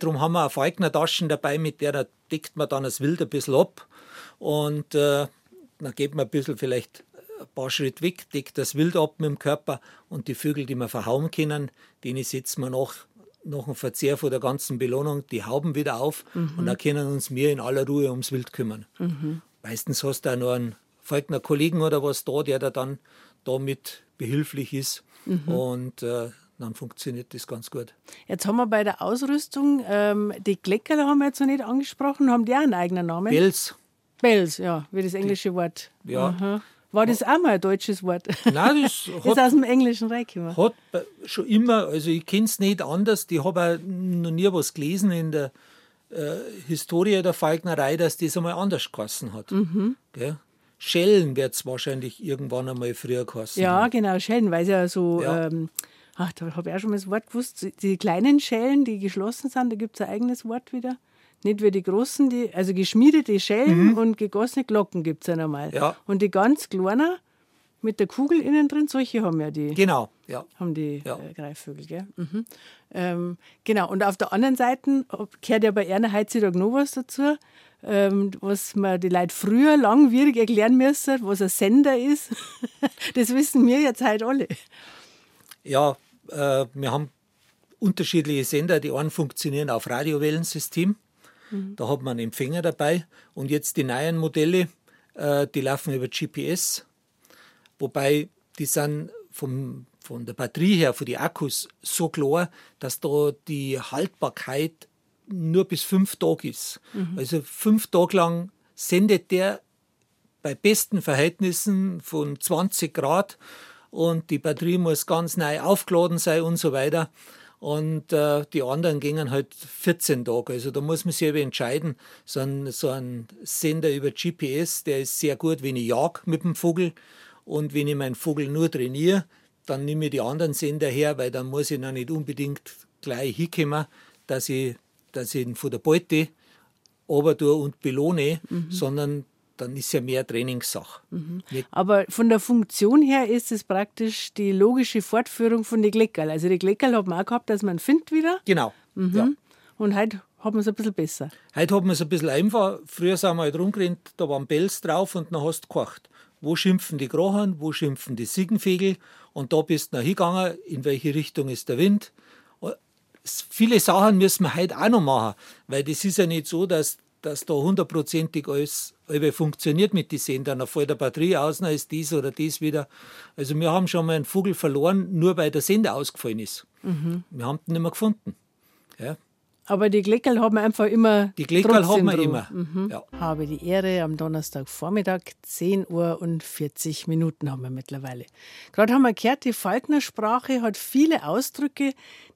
[SPEAKER 3] Darum haben wir eine Falkner-Taschen dabei, mit der deckt man dann das Wild ein bisschen ab. Und äh, dann geht man ein bisschen vielleicht ein paar Schritte weg, deckt das Wild ab mit dem Körper und die Vögel, die wir verhauen können, denen setzen wir nach, nach dem Verzehr von der ganzen Belohnung die Hauben wieder auf mhm. und dann können uns wir in aller Ruhe ums Wild kümmern. Mhm. Meistens hast du auch noch einen Falkner Kollegen oder was da, der da dann damit behilflich ist mhm. und äh, dann funktioniert das ganz gut.
[SPEAKER 2] Jetzt haben wir bei der Ausrüstung, ähm, die Kleckerler haben wir jetzt noch nicht angesprochen, haben die auch einen eigenen Namen?
[SPEAKER 3] Bells.
[SPEAKER 2] Bells, ja, wie das englische die, Wort.
[SPEAKER 3] Ja. Aha.
[SPEAKER 2] War das auch mal ein deutsches Wort?
[SPEAKER 3] Nein, das
[SPEAKER 2] hat, ist aus dem Englischen reingekommen.
[SPEAKER 3] Hat schon immer, also ich kenne es nicht anders, ich habe noch nie was gelesen in der äh, Historie der Falknerei, dass das einmal anders geheißen hat. Mhm. Schellen wird es wahrscheinlich irgendwann einmal früher geheißen.
[SPEAKER 2] Ja, genau, Schellen, weil es ja so, ja. Ähm, ach, da habe ich auch schon mal das Wort gewusst, die kleinen Schellen, die geschlossen sind, da gibt es ein eigenes Wort wieder. Nicht wie die großen, die, also geschmiedete Schellen mhm. und gegossene Glocken gibt es ja normal.
[SPEAKER 3] Ja.
[SPEAKER 2] Und die ganz kleinen mit der Kugel innen drin, solche haben ja die.
[SPEAKER 3] Genau, ja.
[SPEAKER 2] Haben die ja. äh, Greifvögel, gell? Mhm. Ähm, genau, und auf der anderen Seite gehört ja bei Erna heutzutage noch was dazu, ähm, was man die Leute früher langwierig erklären müssen, was ein Sender ist. das wissen wir jetzt halt alle.
[SPEAKER 3] Ja, äh, wir haben unterschiedliche Sender. Die einen funktionieren auf Radiowellensystem. Mhm. Da hat man einen Empfänger dabei. Und jetzt die neuen Modelle, äh, die laufen über GPS. Wobei die sind vom, von der Batterie her, von den Akkus, so klar, dass da die Haltbarkeit nur bis fünf Tage ist. Mhm. Also fünf Tage lang sendet der bei besten Verhältnissen von 20 Grad und die Batterie muss ganz neu aufgeladen sein und so weiter und äh, die anderen gingen halt 14 Tage. Also da muss man sich eben entscheiden. So ein, so ein Sender über GPS, der ist sehr gut, wenn ich jag mit dem Vogel und wenn ich meinen Vogel nur trainiere, dann nehme ich die anderen Sender her, weil dann muss ich noch nicht unbedingt gleich hinkommen, dass ich, dass ich ihn von der Beute ober und belohne, mhm. sondern dann ist ja mehr Trainingssache. Mhm.
[SPEAKER 2] Aber von der Funktion her ist es praktisch die logische Fortführung von den Gleckerl. Also die Gleckerl hat man auch gehabt, dass man findet wieder.
[SPEAKER 3] Genau.
[SPEAKER 2] Mhm. Ja. Und heute hat man es ein bisschen besser.
[SPEAKER 3] Heute hat man es ein bisschen einfach. Früher sind wir halt rumgerannt, da waren Bells drauf und dann hast du gekocht. Wo schimpfen die Krochen, wo schimpfen die Siegenfegel? Und da bist du noch hingegangen, in welche Richtung ist der Wind. Viele Sachen müssen wir heute auch noch machen, weil das ist ja nicht so, dass dass da hundertprozentig alles funktioniert mit den Sendern. Dann fällt der Batterie aus, dann ist dies oder dies wieder. Also wir haben schon mal einen Vogel verloren, nur weil der Sender ausgefallen ist. Mhm. Wir haben den nicht mehr gefunden. Ja.
[SPEAKER 2] Aber die Gleckerl haben wir einfach immer.
[SPEAKER 3] Die Gleckerl haben wir immer. Mhm.
[SPEAKER 2] Ja. Habe die Ehre am Donnerstagvormittag, 10 Uhr und 40 Minuten haben wir mittlerweile. Gerade haben wir gehört, die Falkner-Sprache hat viele Ausdrücke,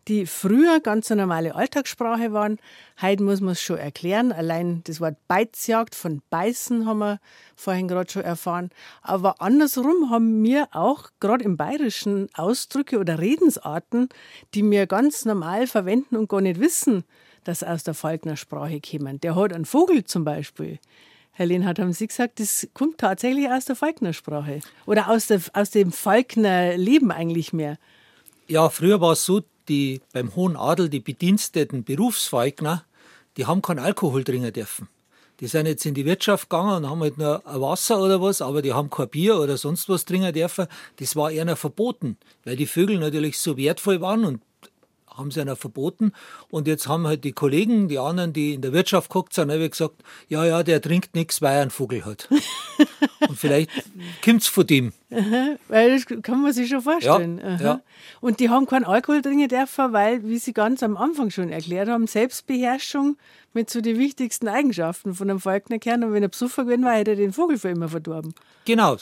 [SPEAKER 2] die früher ganz eine normale Alltagssprache waren. Heute muss man es schon erklären. Allein das Wort Beizjagd von Beißen haben wir vorhin gerade schon erfahren. Aber andersrum haben wir auch gerade im Bayerischen Ausdrücke oder Redensarten, die wir ganz normal verwenden und gar nicht wissen, dass aus der Falkner-Sprache kommen. Der hat einen Vogel zum Beispiel. Herr Lehnhardt, haben Sie gesagt, das kommt tatsächlich aus der Falkner-Sprache? Oder aus, der, aus dem Falkner-Leben eigentlich mehr?
[SPEAKER 3] Ja, früher war es so, die beim Hohen Adel, die bediensteten Berufsfeigner, die haben keinen Alkohol trinken dürfen. Die sind jetzt in die Wirtschaft gegangen und haben halt nur Wasser oder was, aber die haben kein Bier oder sonst was trinken dürfen. Das war eher verboten, weil die Vögel natürlich so wertvoll waren und haben sie einer verboten. Und jetzt haben halt die Kollegen, die anderen, die in der Wirtschaft geguckt sind, haben gesagt, ja, ja, der trinkt nichts, weil er einen Vogel hat. und vielleicht kommt es von dem.
[SPEAKER 2] Aha, weil das kann man sich schon vorstellen.
[SPEAKER 3] Ja, ja.
[SPEAKER 2] Und die haben keinen Alkohol trinken dürfen, weil, wie Sie ganz am Anfang schon erklärt haben, Selbstbeherrschung mit so den wichtigsten Eigenschaften von einem Falknerkern. Und wenn er besoffen gewesen war, hätte er den Vogel für immer verdorben.
[SPEAKER 3] Genau,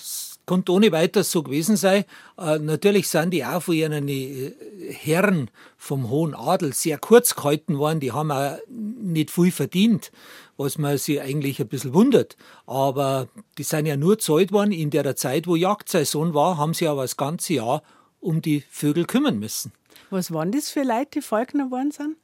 [SPEAKER 3] konnte ohne weiteres so gewesen sein. Äh, natürlich sind die auch von ihren äh, Herren vom hohen Adel sehr kurz gehalten worden. Die haben auch nicht viel verdient, was man sich eigentlich ein bisschen wundert. Aber die sind ja nur zahlt worden in der Zeit, wo Jagdsaison war, haben sie aber das ganze Jahr um die Vögel kümmern müssen.
[SPEAKER 2] Was waren das für Leute, die Falkner geworden sind?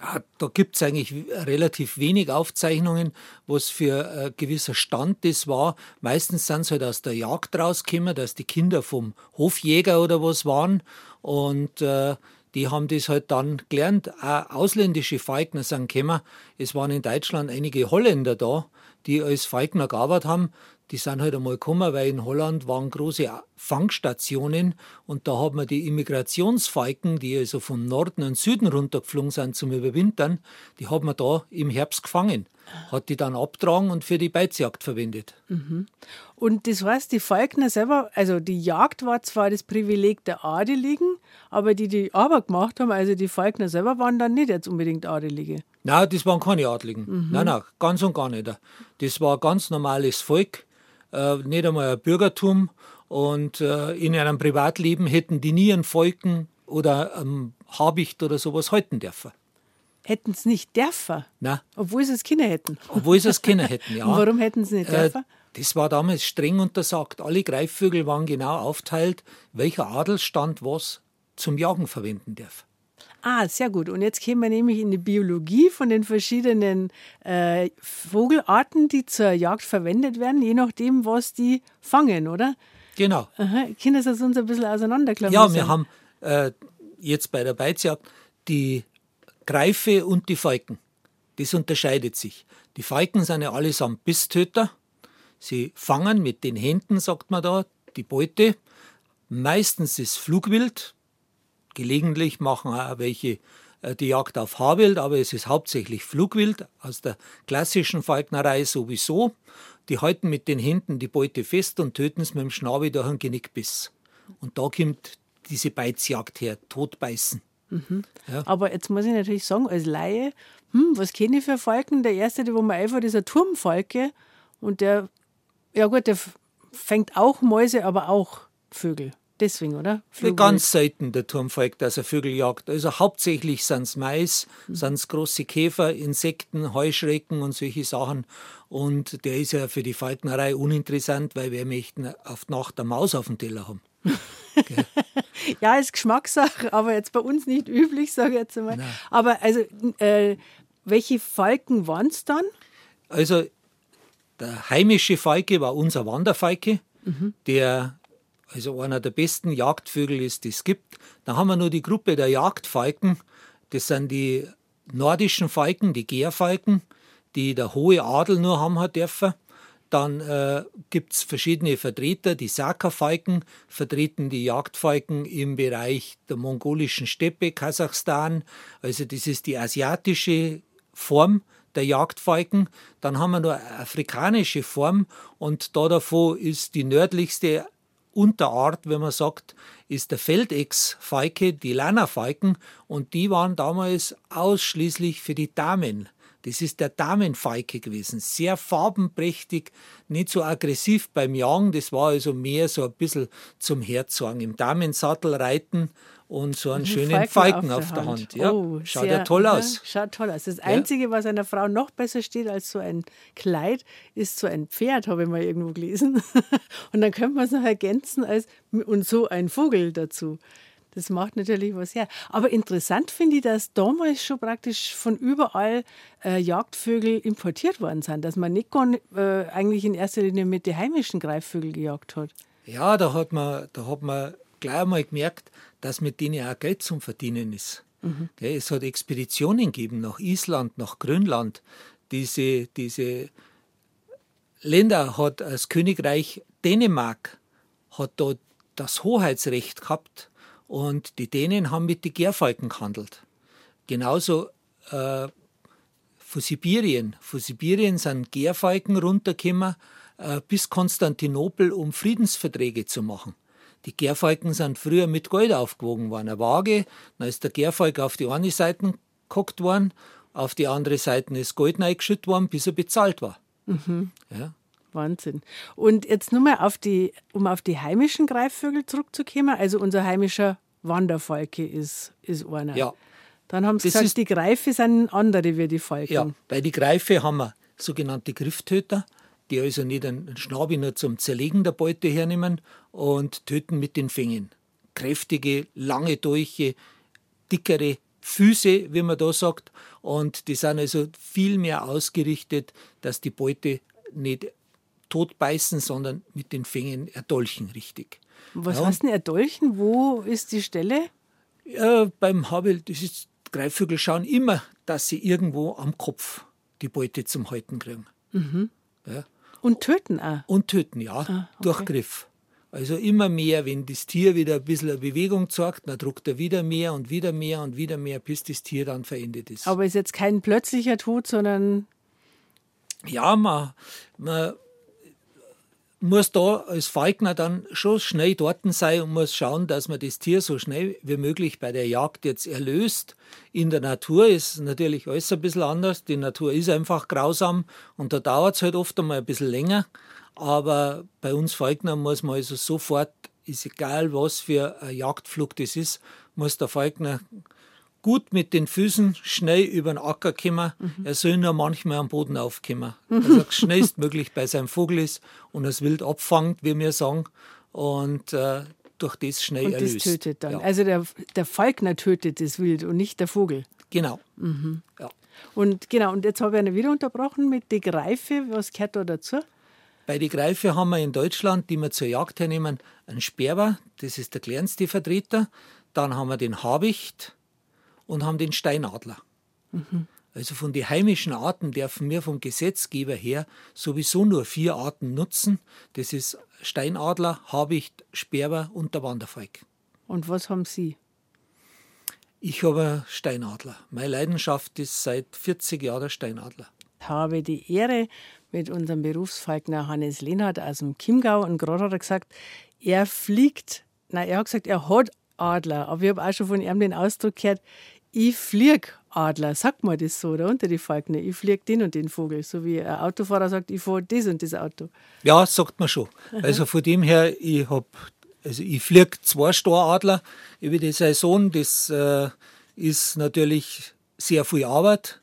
[SPEAKER 3] Ja, da gibt es eigentlich relativ wenig Aufzeichnungen, was für ein gewisser Stand das war. Meistens sind sie halt aus der Jagd rausgekommen, dass die Kinder vom Hofjäger oder was waren. Und äh, die haben das halt dann gelernt. Auch ausländische Falkner sind gekommen. Es waren in Deutschland einige Holländer da, die als Falkner gearbeitet haben die sind halt einmal gekommen, weil in Holland waren große Fangstationen und da hat man die Immigrationsfalken, die also vom Norden und Süden runtergeflogen sind zum Überwintern, die hat man da im Herbst gefangen, hat die dann abtragen und für die Beizjagd verwendet.
[SPEAKER 2] Mhm. Und das heißt, die Falkner selber, also die Jagd war zwar das Privileg der Adeligen, aber die die Arbeit gemacht haben, also die Falkner selber waren dann nicht jetzt unbedingt Adelige.
[SPEAKER 3] Nein, das waren keine Adligen. Mhm. Nein, nein, ganz und gar nicht. Das war ganz normales Volk äh, nicht einmal ein Bürgertum. Und äh, in einem Privatleben hätten die nie einen Volken oder ein Habicht oder sowas halten dürfen.
[SPEAKER 2] Hätten es nicht dürfen?
[SPEAKER 3] Nein.
[SPEAKER 2] Obwohl sie es Kinder hätten?
[SPEAKER 3] Obwohl sie es Kinder hätten, ja.
[SPEAKER 2] Und warum hätten sie nicht dürfen?
[SPEAKER 3] Äh, das war damals streng untersagt. Alle Greifvögel waren genau aufteilt, welcher Adelsstand was zum Jagen verwenden darf.
[SPEAKER 2] Ah, sehr gut. Und jetzt kämen wir nämlich in die Biologie von den verschiedenen äh, Vogelarten, die zur Jagd verwendet werden, je nachdem, was die fangen, oder?
[SPEAKER 3] Genau.
[SPEAKER 2] Aha. Können Sie das uns ein bisschen auseinanderklammern?
[SPEAKER 3] Ja, wir haben äh, jetzt bei der Beizjagd die Greife und die Falken. Das unterscheidet sich. Die Falken sind ja allesamt Bisstöter. Sie fangen mit den Händen, sagt man da, die Beute. Meistens ist Flugwild, Gelegentlich machen auch welche äh, die Jagd auf Haarwild, aber es ist hauptsächlich Flugwild aus der klassischen Falknerei sowieso. Die halten mit den Händen die Beute fest und töten es mit dem Schnabel durch einen Genickbiss. Und da kommt diese Beizjagd her, Totbeißen.
[SPEAKER 2] Mhm. Ja. Aber jetzt muss ich natürlich sagen, als Laie, hm, was kenne ich für Falken? Der erste, der wo man einfach ist ein Turmfalke und der, ja gut, der fängt auch Mäuse, aber auch Vögel. Deswegen, oder?
[SPEAKER 3] Flugwild. Ganz selten der Turmfalk, dass er Vögel jagt. Also hauptsächlich sind es Mais, mhm. sind es große Käfer, Insekten, Heuschrecken und solche Sachen. Und der ist ja für die Falknerei uninteressant, weil wir möchten auf die Nacht eine Maus auf dem Teller haben.
[SPEAKER 2] Okay. ja, ist Geschmackssache, aber jetzt bei uns nicht üblich, sage ich jetzt einmal. Nein. Aber also, äh, welche Falken waren es dann?
[SPEAKER 3] Also, der heimische Falke war unser Wanderfalke, mhm. der also einer der besten Jagdvögel ist, die es gibt. Dann haben wir nur die Gruppe der Jagdfalken. Das sind die nordischen Falken, die Gärfalken, die der hohe Adel nur haben hat dürfen. Dann äh, gibt es verschiedene Vertreter. Die Saka-Falken vertreten die Jagdfalken im Bereich der mongolischen Steppe, Kasachstan. Also das ist die asiatische Form der Jagdfalken. Dann haben wir nur eine afrikanische Form und da davon ist die nördlichste Unterart, wenn man sagt, ist der Feldechs-Falke, die Lana-Falken, und die waren damals ausschließlich für die Damen. Das ist der Damenfalke gewesen. Sehr farbenprächtig, nicht so aggressiv beim Jagen. Das war also mehr so ein bisschen zum Herzogen. Im Damensattel reiten und so einen schönen Falken, Falken auf, der, auf der Hand. Hand. Ja, oh, schaut sehr, ja toll aus. Ja,
[SPEAKER 2] schaut toll aus. Das Einzige, was einer Frau noch besser steht als so ein Kleid, ist so ein Pferd, habe ich mal irgendwo gelesen. und dann könnte man es noch ergänzen als und so ein Vogel dazu. Das macht natürlich was her. Aber interessant finde ich, dass damals schon praktisch von überall äh, Jagdvögel importiert worden sind, dass man nicht gar, äh, eigentlich in erster Linie mit den heimischen Greifvögeln gejagt hat.
[SPEAKER 3] Ja, da hat man, da hat man gleich einmal gemerkt, dass mit denen auch Geld zum Verdienen ist. Mhm. Es hat Expeditionen gegeben nach Island, nach Grönland. Diese, diese Länder hat das Königreich Dänemark hat dort das Hoheitsrecht gehabt und die Dänen haben mit den Gärfalken gehandelt. Genauso äh, von Sibirien. Von Sibirien sind Gärfalken runtergekommen äh, bis Konstantinopel, um Friedensverträge zu machen. Die Gärfalken sind früher mit Gold aufgewogen worden. Eine Waage, dann ist der Gärfalk auf die eine Seite geguckt worden, auf die andere Seite ist Gold reingeschüttet worden, bis er bezahlt war. Mhm. Ja.
[SPEAKER 2] Wahnsinn. Und jetzt nur mal auf die, um auf die heimischen Greifvögel zurückzukommen. Also unser heimischer Wanderfalke ist, ist einer.
[SPEAKER 3] Ja.
[SPEAKER 2] Dann haben sie
[SPEAKER 3] Das
[SPEAKER 2] gesagt,
[SPEAKER 3] ist-
[SPEAKER 2] die Greife sind andere wie die Falken.
[SPEAKER 3] Ja, bei den Greife haben wir sogenannte Grifftöter, die also nicht einen Schnabel nur zum Zerlegen der Beute hernehmen und töten mit den Fängen. Kräftige, lange Dolche, dickere Füße, wie man da sagt. Und die sind also viel mehr ausgerichtet, dass die Beute nicht totbeißen, sondern mit den Fängen erdolchen richtig.
[SPEAKER 2] Was
[SPEAKER 3] Ja.
[SPEAKER 2] heißt denn Erdolchen? Wo ist die Stelle?
[SPEAKER 3] Ja, beim Habel, das ist, Greifvögel schauen immer, dass sie irgendwo am Kopf die Beute zum Halten kriegen. Ja.
[SPEAKER 2] Und töten auch.
[SPEAKER 3] Und töten, ja,
[SPEAKER 2] Ah,
[SPEAKER 3] durch Griff. Also immer mehr, wenn das Tier wieder ein bisschen Bewegung zeigt, dann druckt er wieder mehr und wieder mehr und wieder mehr, bis das Tier dann verendet ist.
[SPEAKER 2] Aber ist jetzt kein plötzlicher Tod, sondern
[SPEAKER 3] ja, man, man muss da als Falkner dann schon schnell dort sein und muss schauen, dass man das Tier so schnell wie möglich bei der Jagd jetzt erlöst. In der Natur ist natürlich alles ein bisschen anders. Die Natur ist einfach grausam und da dauert es halt oft einmal ein bisschen länger. Aber bei uns Falkner muss man also sofort, ist egal was für ein Jagdflug das ist, muss der Falkner gut mit den Füßen schnell über den Acker kommen. Er soll nur manchmal am Boden aufkommen. Dass er schnellstmöglich bei seinem Vogel ist und das Wild abfangt, wie wir sagen, und äh, durch das schnell
[SPEAKER 2] und
[SPEAKER 3] erlöst.
[SPEAKER 2] das tötet dann.
[SPEAKER 3] Ja,
[SPEAKER 2] Also der, der Falkner tötet das Wild und nicht der Vogel.
[SPEAKER 3] genau. Ja.
[SPEAKER 2] Und genau, und jetzt habe ich eine wieder unterbrochen mit die Greife. Was gehört da dazu?
[SPEAKER 3] Bei den Greife haben wir in Deutschland, die wir zur Jagd hernehmen, einen Sperber, das ist der kleinste Vertreter. Dann haben wir den Habicht und haben den Steinadler. Also von den heimischen Arten dürfen wir vom Gesetzgeber her sowieso nur vier Arten nutzen. Das ist Steinadler, Habicht, Sperber und der Wanderfalk.
[SPEAKER 2] Und was haben Sie?
[SPEAKER 3] Ich habe Steinadler. Meine Leidenschaft ist seit 40 Jahren der Steinadler.
[SPEAKER 2] Ich habe die Ehre, mit unserem Berufsfalkner Hannes Lehnhardt aus dem Chiemgau und gerade hat er gesagt, er fliegt, nein, er hat gesagt, er hat Adler, aber ich habe auch schon von ihm den Ausdruck gehört, ich flieg Adler. Sagt man das so, oder unter die Falkner? Ich flieg den und den Vogel. So wie ein Autofahrer sagt, ich fahre das und das Auto.
[SPEAKER 3] Ja, sagt man schon. Also von dem her, ich hab, also ich fliege zwei Storadler über die Saison. Das äh, ist natürlich sehr viel Arbeit,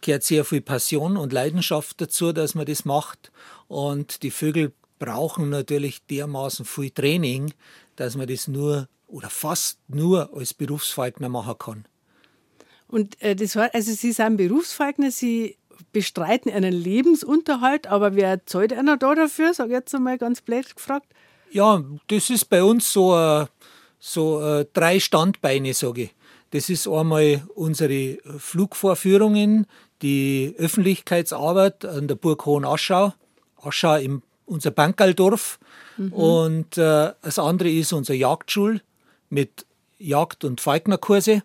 [SPEAKER 3] gehört sehr viel Passion und Leidenschaft dazu, dass man das macht. Und die Vögel brauchen natürlich dermaßen viel Training, dass man das nur oder fast nur als Berufsfalkner machen kann.
[SPEAKER 2] Und äh, das war, also Sie sind Berufsfalkner, Sie bestreiten einen Lebensunterhalt, aber wer zahlt einer da dafür? Sag ich jetzt einmal ganz blöd gefragt.
[SPEAKER 3] Ja, das ist bei uns so, äh, so äh, drei Standbeine, sage ich. Das ist einmal unsere Flugvorführungen, die Öffentlichkeitsarbeit an der Burg Hohenaschau, Aschau im unser Bankaldorf. Und äh, das andere ist unser Jagdschul mit Jagd- und Falknerkurse,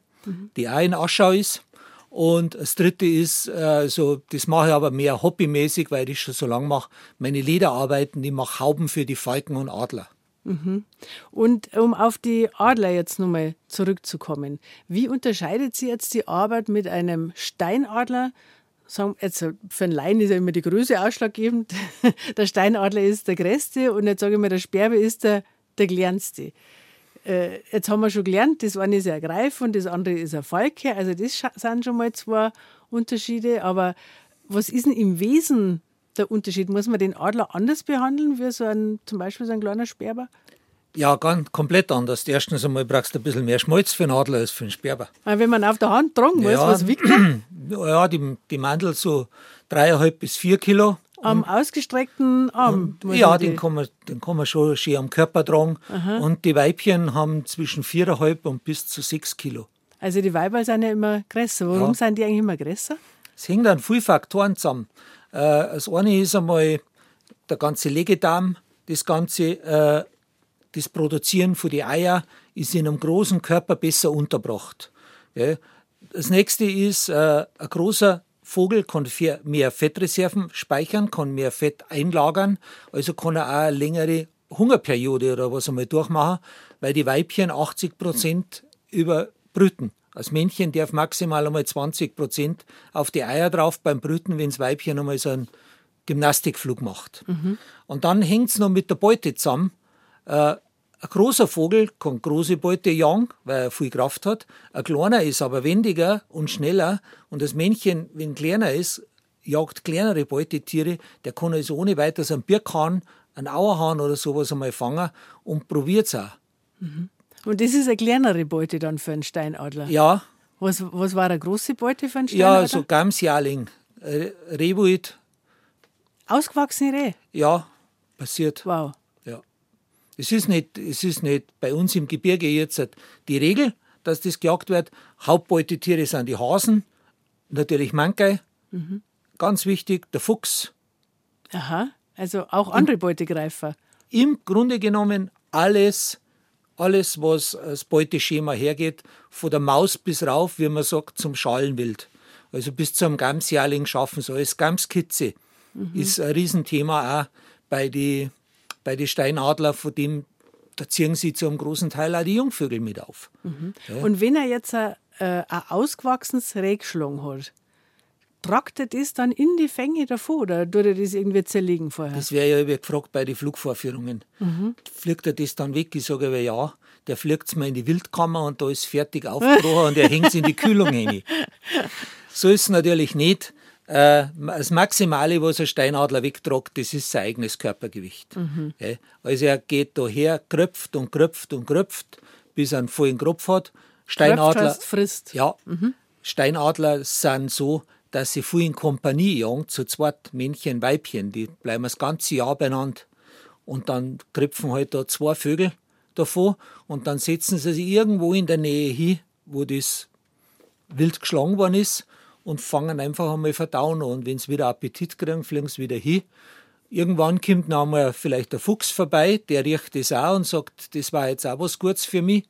[SPEAKER 3] die auch in Aschau ist. Und das dritte ist, äh, das mache ich aber mehr hobbymäßig, weil ich schon so lange mache, meine Lederarbeiten, ich mache Hauben für die Falken und Adler.
[SPEAKER 2] Und um auf die Adler jetzt nochmal zurückzukommen, wie unterscheidet sie jetzt die Arbeit mit einem Steinadler? Jetzt für einen Laien ist ja immer die Größe ausschlaggebend. Der Steinadler ist der größte und jetzt sage ich mal, der Sperbe ist der, der kleinste. Äh, jetzt haben wir schon gelernt, das eine ist ein Greif und das andere ist ein Falke. Also das sind schon mal zwei Unterschiede. Aber was ist denn im Wesen der Unterschied? Muss man den Adler anders behandeln wie so ein, zum Beispiel so ein kleiner Sperber?
[SPEAKER 3] Ja, ganz komplett anders. Erstens einmal brauchst du ein bisschen mehr Schmalz für einen Adler als für einen Sperber.
[SPEAKER 2] Weil Wenn man auf der Hand tragen muss,
[SPEAKER 3] Ja.
[SPEAKER 2] was wiegt?
[SPEAKER 3] Ja, die, die Mandel so dreieinhalb bis vier Kilo.
[SPEAKER 2] Am ausgestreckten Arm. muss
[SPEAKER 3] Ja, den kann, man, den kann man schon schön am Körper tragen. Und die Weibchen haben zwischen viereinhalb und bis zu sechs Kilo.
[SPEAKER 2] Also die Weiber sind ja immer größer. Warum
[SPEAKER 3] Ja.
[SPEAKER 2] sind die eigentlich immer größer?
[SPEAKER 3] Es hängt an viele Faktoren zusammen. Äh, das eine ist einmal der ganze Legedarm, das ganze, äh, das Produzieren von die Eier ist in einem großen Körper besser unterbracht. Ja. Das nächste ist, äh, ein großer Vogel kann viel- mehr Fettreserven speichern, kann mehr Fett einlagern, also kann er auch eine längere Hungerperiode oder was einmal durchmachen, weil die Weibchen 80 Prozent überbrüten. Als Männchen darf maximal einmal 20 Prozent auf die Eier drauf beim Brüten, wenn das Weibchen einmal so einen Gymnastikflug macht. Und dann hängt es noch mit der Beute zusammen. Äh, ein großer Vogel kann große Beute jagen, weil er viel Kraft hat. Ein kleiner ist aber wendiger und schneller. Und das Männchen, wenn kleiner ist, jagt kleinere Beutetiere. Der kann also ohne weiteres einen Birkhahn, einen Auerhahn oder sowas einmal fangen und probiert es auch.
[SPEAKER 2] Und das ist eine kleinere Beute dann für einen Steinadler.
[SPEAKER 3] Ja,
[SPEAKER 2] Was, was war eine große Beute für einen
[SPEAKER 3] ja,
[SPEAKER 2] Steinadler?
[SPEAKER 3] so Gamsjahrling, Rehwild,
[SPEAKER 2] Ausgewachsene Reh.
[SPEAKER 3] ja, passiert.
[SPEAKER 2] Wow.
[SPEAKER 3] Es ist nicht, es ist nicht bei uns im Gebirge jetzt die Regel, dass das gejagt wird. Hauptbeutetiere sind die Hasen, natürlich Mankei, ganz wichtig, der Fuchs.
[SPEAKER 2] Aha. Also auch andere Beutegreifer.
[SPEAKER 3] Im Grunde genommen alles, alles, was das Beuteschema hergeht, von der Maus bis rauf, wie man sagt, zum Schalenwild. Also bis zum Gamsjahrling schaffen so. Als Gamskitze ist ein Riesenthema auch bei die, bei die Steinadler, von dem da ziehen sie zu einem großen Teil auch die Jungvögel mit auf.
[SPEAKER 2] Und wenn er jetzt ein, äh, ein ausgewachsenes Reh geschlagen hat, tragt er das dann in die Fänge davor oder tut er das irgendwie zerlegen vorher?
[SPEAKER 3] Das wäre ja immer gefragt bei den Flugvorführungen. Fliegt er das dann weg? Ich sage aber ja. Der fliegt es mal in die Wildkammer und da ist fertig aufgebrochen und er hängt es in die Kühlung rein. So ist es natürlich nicht. Äh, Das Maximale, was ein Steinadler wegtragt, das ist sein eigenes Körpergewicht. Ja, Also er geht daher, kröpft und kröpft und kröpft, bis er einen vollen Kropf hat. Steinadler,
[SPEAKER 2] heißt frisst.
[SPEAKER 3] ja, Steinadler sind so, dass sie viel in Kompanie jagen, zu zweit Männchen, Weibchen, die bleiben das ganze Jahr beieinander. Und dann kröpfen halt da zwei Vögel davon und dann setzen sie sich irgendwo in der Nähe hin, wo das wild geschlagen worden ist und fangen einfach einmal verdauen an. Und wenn sie wieder Appetit kriegen, fliegen sie wieder hin. Irgendwann kommt noch einmal vielleicht der Fuchs vorbei, der riecht das auch und sagt, das war jetzt auch was Gutes für mich.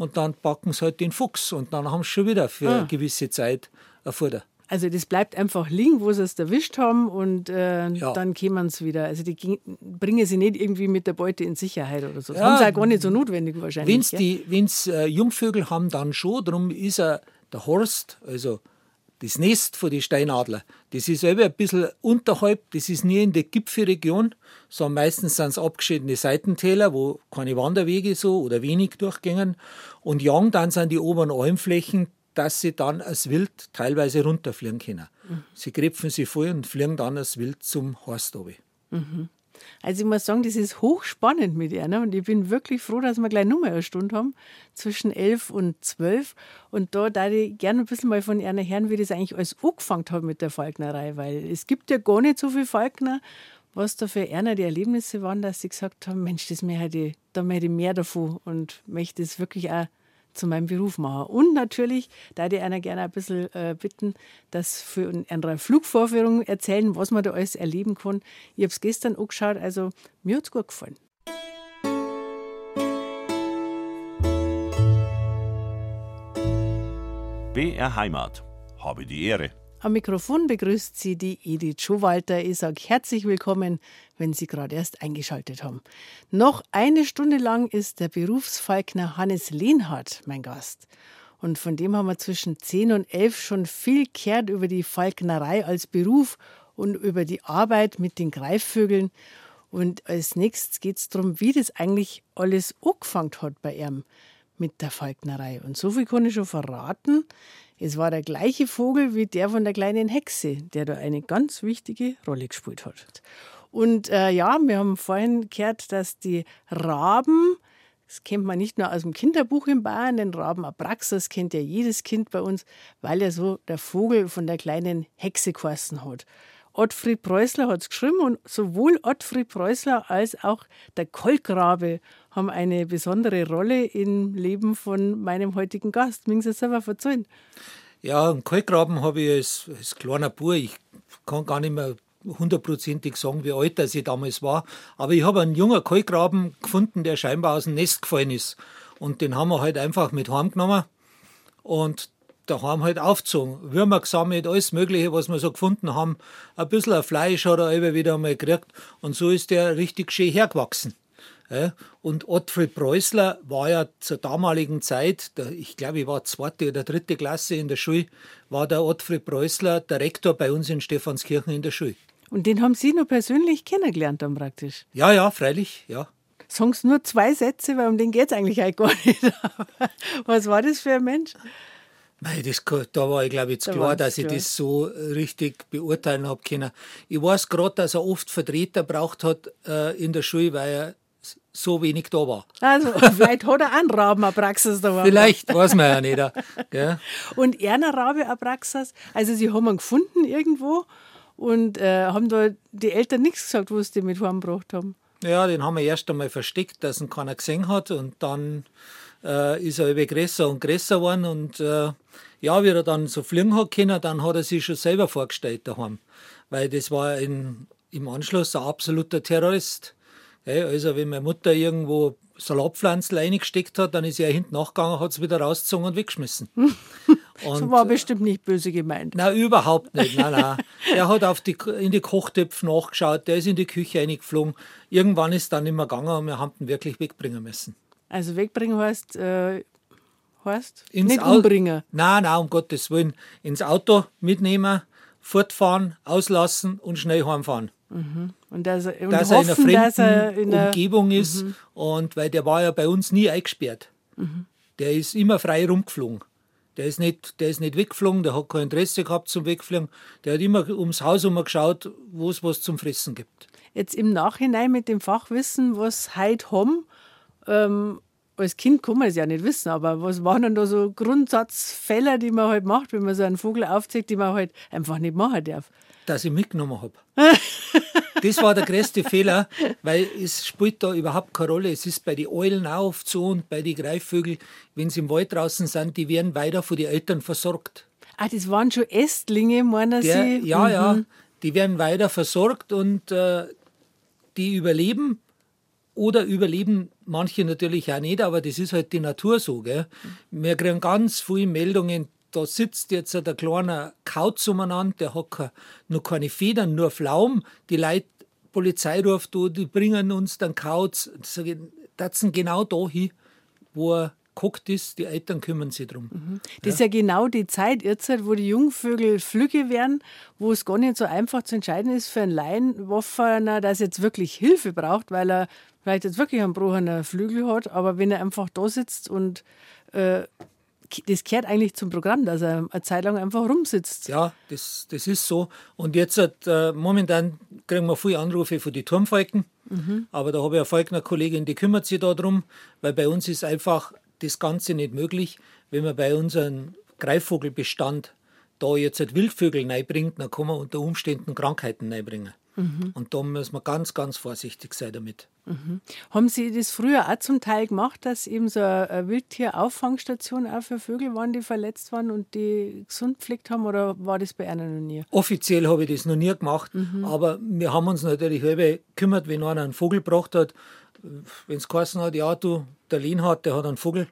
[SPEAKER 3] Und dann packen sie halt den Fuchs und dann haben sie schon wieder für
[SPEAKER 2] Ah.
[SPEAKER 3] eine gewisse Zeit ein Futter.
[SPEAKER 2] Also das bleibt einfach liegen, wo sie es erwischt haben und äh,
[SPEAKER 3] Ja.
[SPEAKER 2] dann kämen sie wieder. Also die bringen sie nicht irgendwie mit der Beute in Sicherheit oder so. Das
[SPEAKER 3] Ja,
[SPEAKER 2] haben sie auch gar nicht so notwendig wahrscheinlich.
[SPEAKER 3] Die, wenn's äh, Jungvögel haben, dann schon. Darum ist er der Horst, also das Nest von den Steinadler. Das ist selber ein bisschen unterhalb, das ist nie in der Gipfelregion, sondern meistens sind es abgeschiedene Seitentäler, wo keine Wanderwege so oder wenig durchgängen. Und jagen dann sind die oberen Almflächen, dass sie dann als Wild teilweise runterfliegen können. Sie krepfen sie voll und fliegen dann als Wild zum Horst runter.
[SPEAKER 2] Also ich muss sagen, das ist hochspannend mit ihr. Ne? Und ich bin wirklich froh, dass wir gleich nur mal eine Stunde haben, zwischen elf und zwölf. Und da da ich gerne ein bisschen mal von Ihnen hören, wie das eigentlich alles angefangen hat mit der Falknerei. Weil es gibt ja gar nicht so viele Falkner, was da für einer die Erlebnisse waren, dass sie gesagt haben, Mensch, das möchte ich, da möchte ich mehr davon und möchte es wirklich auch zu meinem Beruf machen. Und natürlich, da ich einer gerne ein bisschen äh, bitten, dass für eine Flugvorführung erzählen, was man da alles erleben kann. Ich habe es gestern angeschaut, also mir hat es gut gefallen.
[SPEAKER 1] BR Heimat. Habe die Ehre.
[SPEAKER 2] Am Mikrofon begrüßt Sie die Edith Schowalter. Ich sage herzlich willkommen, wenn Sie gerade erst eingeschaltet haben. Noch eine Stunde lang ist der Berufsfalkner Hannes Lehnhardt mein Gast. Und von dem haben wir zwischen 10 und 11 schon viel gehört über die Falknerei als Beruf und über die Arbeit mit den Greifvögeln. Und als nächstes geht es darum, wie das eigentlich alles angefangen hat bei ihm mit der Falknerei. Und so viel kann ich schon verraten. Es war der gleiche Vogel wie der von der kleinen Hexe, der da eine ganz wichtige Rolle gespielt hat. Und äh, ja, wir haben vorhin gehört, dass die Raben, das kennt man nicht nur aus dem Kinderbuch in Bayern, den Raben Abraxas kennt ja jedes Kind bei uns, weil er so der Vogel von der kleinen Hexe geheißen hat. Ottfried Preußler hat es geschrieben und sowohl Ottfried Preußler als auch der Kolkrabe haben eine besondere Rolle im Leben von meinem heutigen Gast. Mögen Sie es selber verzeihen?
[SPEAKER 3] Ja, einen Kalkgraben habe ich als, als kleiner Bub. Ich kann gar nicht mehr hundertprozentig sagen, wie alt ich damals war. Aber ich habe einen jungen Kalkgraben gefunden, der scheinbar aus dem Nest gefallen ist. Und den haben wir halt einfach mit heimgenommen und daheim halt aufgezogen. Würmer gesammelt, alles Mögliche, was wir so gefunden haben. Ein bisschen Fleisch hat er immer wieder einmal gekriegt. Und so ist der richtig schön hergewachsen. Und Ottfried Preußler war ja zur damaligen Zeit, ich glaube, ich war zweite oder dritte Klasse in der Schule, war der Ottfried Preußler der Rektor bei uns in Stephanskirchen in der Schule.
[SPEAKER 2] Und den haben Sie nur persönlich kennengelernt dann praktisch?
[SPEAKER 3] Ja, ja, freilich, ja.
[SPEAKER 2] Sagen Sie nur zwei Sätze, weil um den geht es eigentlich gar nicht. Was war das für ein Mensch?
[SPEAKER 3] Das, da war ich, glaube ich, jetzt klar, dass ich klar. das so richtig beurteilen habe können. Ich weiß gerade, dass er oft Vertreter braucht hat äh, in der Schule, weil er so wenig da war.
[SPEAKER 2] Also, vielleicht hat er einen Raben Praxis da.
[SPEAKER 3] Vielleicht, weiß man ja nicht. Gell?
[SPEAKER 2] Und einer Rabe Praxis, also sie haben ihn gefunden irgendwo und äh, haben da die Eltern nichts gesagt, was die mit heimgebracht haben.
[SPEAKER 3] Ja, den haben wir erst einmal versteckt, dass ihn keiner gesehen hat und dann äh, ist er über größer und größer geworden und äh, ja, wie er dann so fliegen hat können, dann hat er sich schon selber vorgestellt daheim, weil das war in, im Anschluss ein absoluter Terrorist. Ja, also wenn meine Mutter irgendwo Salatpflanzen reingesteckt hat, dann ist er hinten nachgegangen, hat es wieder rausgezogen und weggeschmissen.
[SPEAKER 2] Und, das war bestimmt nicht böse gemeint.
[SPEAKER 3] Nein, überhaupt nicht. Nein, nein. er hat auf die, in die Kochtöpfe nachgeschaut, der ist in die Küche reingeflogen. Irgendwann ist dann nicht mehr gegangen und wir haben ihn wirklich wegbringen müssen.
[SPEAKER 2] Also wegbringen heißt, äh, heißt
[SPEAKER 3] ins
[SPEAKER 2] nicht umbringen?
[SPEAKER 3] Nein, nein, um Gottes Willen. Ins Auto mitnehmen, fortfahren, auslassen und schnell heimfahren.
[SPEAKER 2] Mhm. Und dass, er, und
[SPEAKER 3] dass
[SPEAKER 2] hoffen,
[SPEAKER 3] er in einer
[SPEAKER 2] fremden
[SPEAKER 3] in Umgebung ist. Mhm. Und weil der war ja bei uns nie eingesperrt. Mhm. Der ist immer frei rumgeflogen. Der ist, nicht, der ist nicht weggeflogen, der hat kein Interesse gehabt zum Wegfliegen. Der hat immer ums Haus herum geschaut, wo es was zum Fressen gibt.
[SPEAKER 2] Jetzt im Nachhinein mit dem Fachwissen, was heute haben, ähm, als Kind kann man es ja nicht wissen, aber was waren denn da so Grundsatzfälle, die man halt macht, wenn man so einen Vogel aufzieht, die man halt einfach nicht machen darf?
[SPEAKER 3] Dass ich mitgenommen habe. das war der größte Fehler, weil es spielt da überhaupt keine Rolle. Es ist bei den Eulen auch oft so und bei den Greifvögeln, wenn sie im Wald draußen sind, die werden weiter von den Eltern versorgt.
[SPEAKER 2] Ah, das waren schon Ästlinge, meinen Sie?
[SPEAKER 3] Ja, mhm. ja, die werden weiter versorgt und äh, die überleben oder überleben manche natürlich auch nicht, aber das ist halt die Natur so. Gell? Wir kriegen ganz viele Meldungen, da sitzt jetzt ein kleiner Kauz umeinander, der hat noch keine Federn, nur Pflaumen. Die Leute, Polizei ruft, die bringen uns dann Kauz. Das sind genau da hin, wo er geguckt ist, die Eltern kümmern sich drum. Mhm.
[SPEAKER 2] Das ist ja genau die Zeit jetzt, wo die Jungvögel flügge werden, wo es gar nicht so einfach zu entscheiden ist für einen Laienwaffener, dass er jetzt wirklich Hilfe braucht, weil er vielleicht jetzt wirklich einen gebrochenen Flügel hat, aber wenn er einfach da sitzt und äh, das gehört eigentlich zum Programm, dass er eine Zeit lang einfach rumsitzt.
[SPEAKER 3] Ja, das, das ist so. Und jetzt äh, momentan kriegen wir viele Anrufe von den Turmfalken. Mhm. Aber da habe ich eine Falkner-Kollegin, die kümmert sich darum, weil bei uns ist einfach das Ganze nicht möglich. Wenn man bei unserem Greifvogelbestand da jetzt halt Wildvögel reinbringt, dann kann man unter Umständen Krankheiten reinbringen. Mhm. Und da muss man ganz, ganz vorsichtig sein damit.
[SPEAKER 2] Mhm. Haben Sie das früher auch zum Teil gemacht, dass eben so eine Wildtierauffangstation auch für Vögel waren, die verletzt waren und die gesund gepflegt haben, oder war das bei Ihnen noch nie?
[SPEAKER 3] Offiziell habe ich das noch nie gemacht, mhm. aber wir haben uns natürlich halbe gekümmert, wenn einer einen Vogel gebracht hat. Wenn es geheißen hat, ja, du, der Lienhardt, der hat einen Vogel,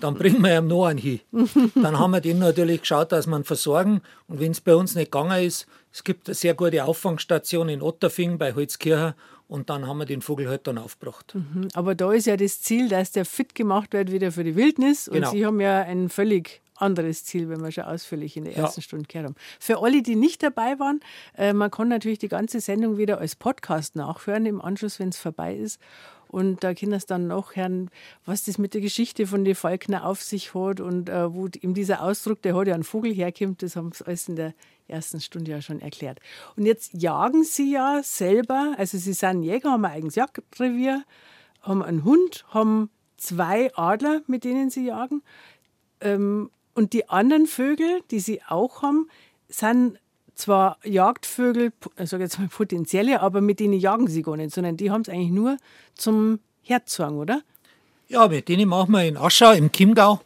[SPEAKER 3] dann bringen wir ihm noch einen hin. Dann haben wir den natürlich geschaut, dass wir ihn versorgen. Und wenn es bei uns nicht gegangen ist, es gibt eine sehr gute Auffangstation in Otterfing bei Holzkirchen und dann haben wir den Vogel halt dann aufgebracht.
[SPEAKER 2] Mhm. Aber da ist ja das Ziel, dass der fit gemacht wird wieder für die Wildnis. Und genau. Sie haben ja ein völlig anderes Ziel, wenn wir schon ausführlich in der ersten ja. Stunde gehört haben. Für alle, die nicht dabei waren, äh, man kann natürlich die ganze Sendung wieder als Podcast nachhören im Anschluss, wenn es vorbei ist. Und da können Sie dann nachhören, was das mit der Geschichte von den Falkner auf sich hat und äh, wo ihm dieser Ausdruck, der hat ja einen Vogel herkommt, das haben Sie alles in der ersten Stunde ja schon erklärt. Und jetzt jagen Sie ja selber, also Sie sind Jäger, haben ein eigenes Jagdrevier, haben einen Hund, haben zwei Adler, mit denen Sie jagen. Ähm, und die anderen Vögel, die Sie auch haben, sind zwar Jagdvögel, ich sage jetzt mal potenzielle, aber mit denen jagen sie gar nicht, sondern die haben es eigentlich nur zum Herzwang, oder?
[SPEAKER 3] Ja, mit denen machen wir in Aschau im Chiemgau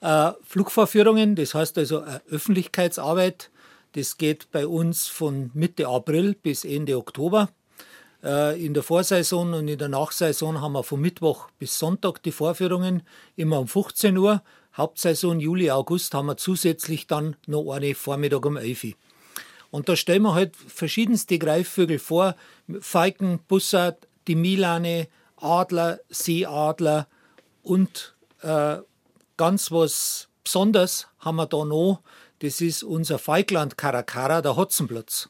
[SPEAKER 3] äh, Flugvorführungen, das heißt also äh, Öffentlichkeitsarbeit. Das geht bei uns von Mitte April bis Ende Oktober. Äh, in der Vorsaison und in der Nachsaison haben wir von Mittwoch bis Sonntag die Vorführungen, immer um 15 Uhr. Hauptsaison Juli, August haben wir zusätzlich dann noch eine Vormittag um 11 Uhr. Und da stellen wir halt verschiedenste Greifvögel vor: Falken, Bussard, die Milane, Adler, Seeadler und äh, ganz was Besonderes haben wir da noch. Das ist unser Falkland Karakara, der Hotzenplatz.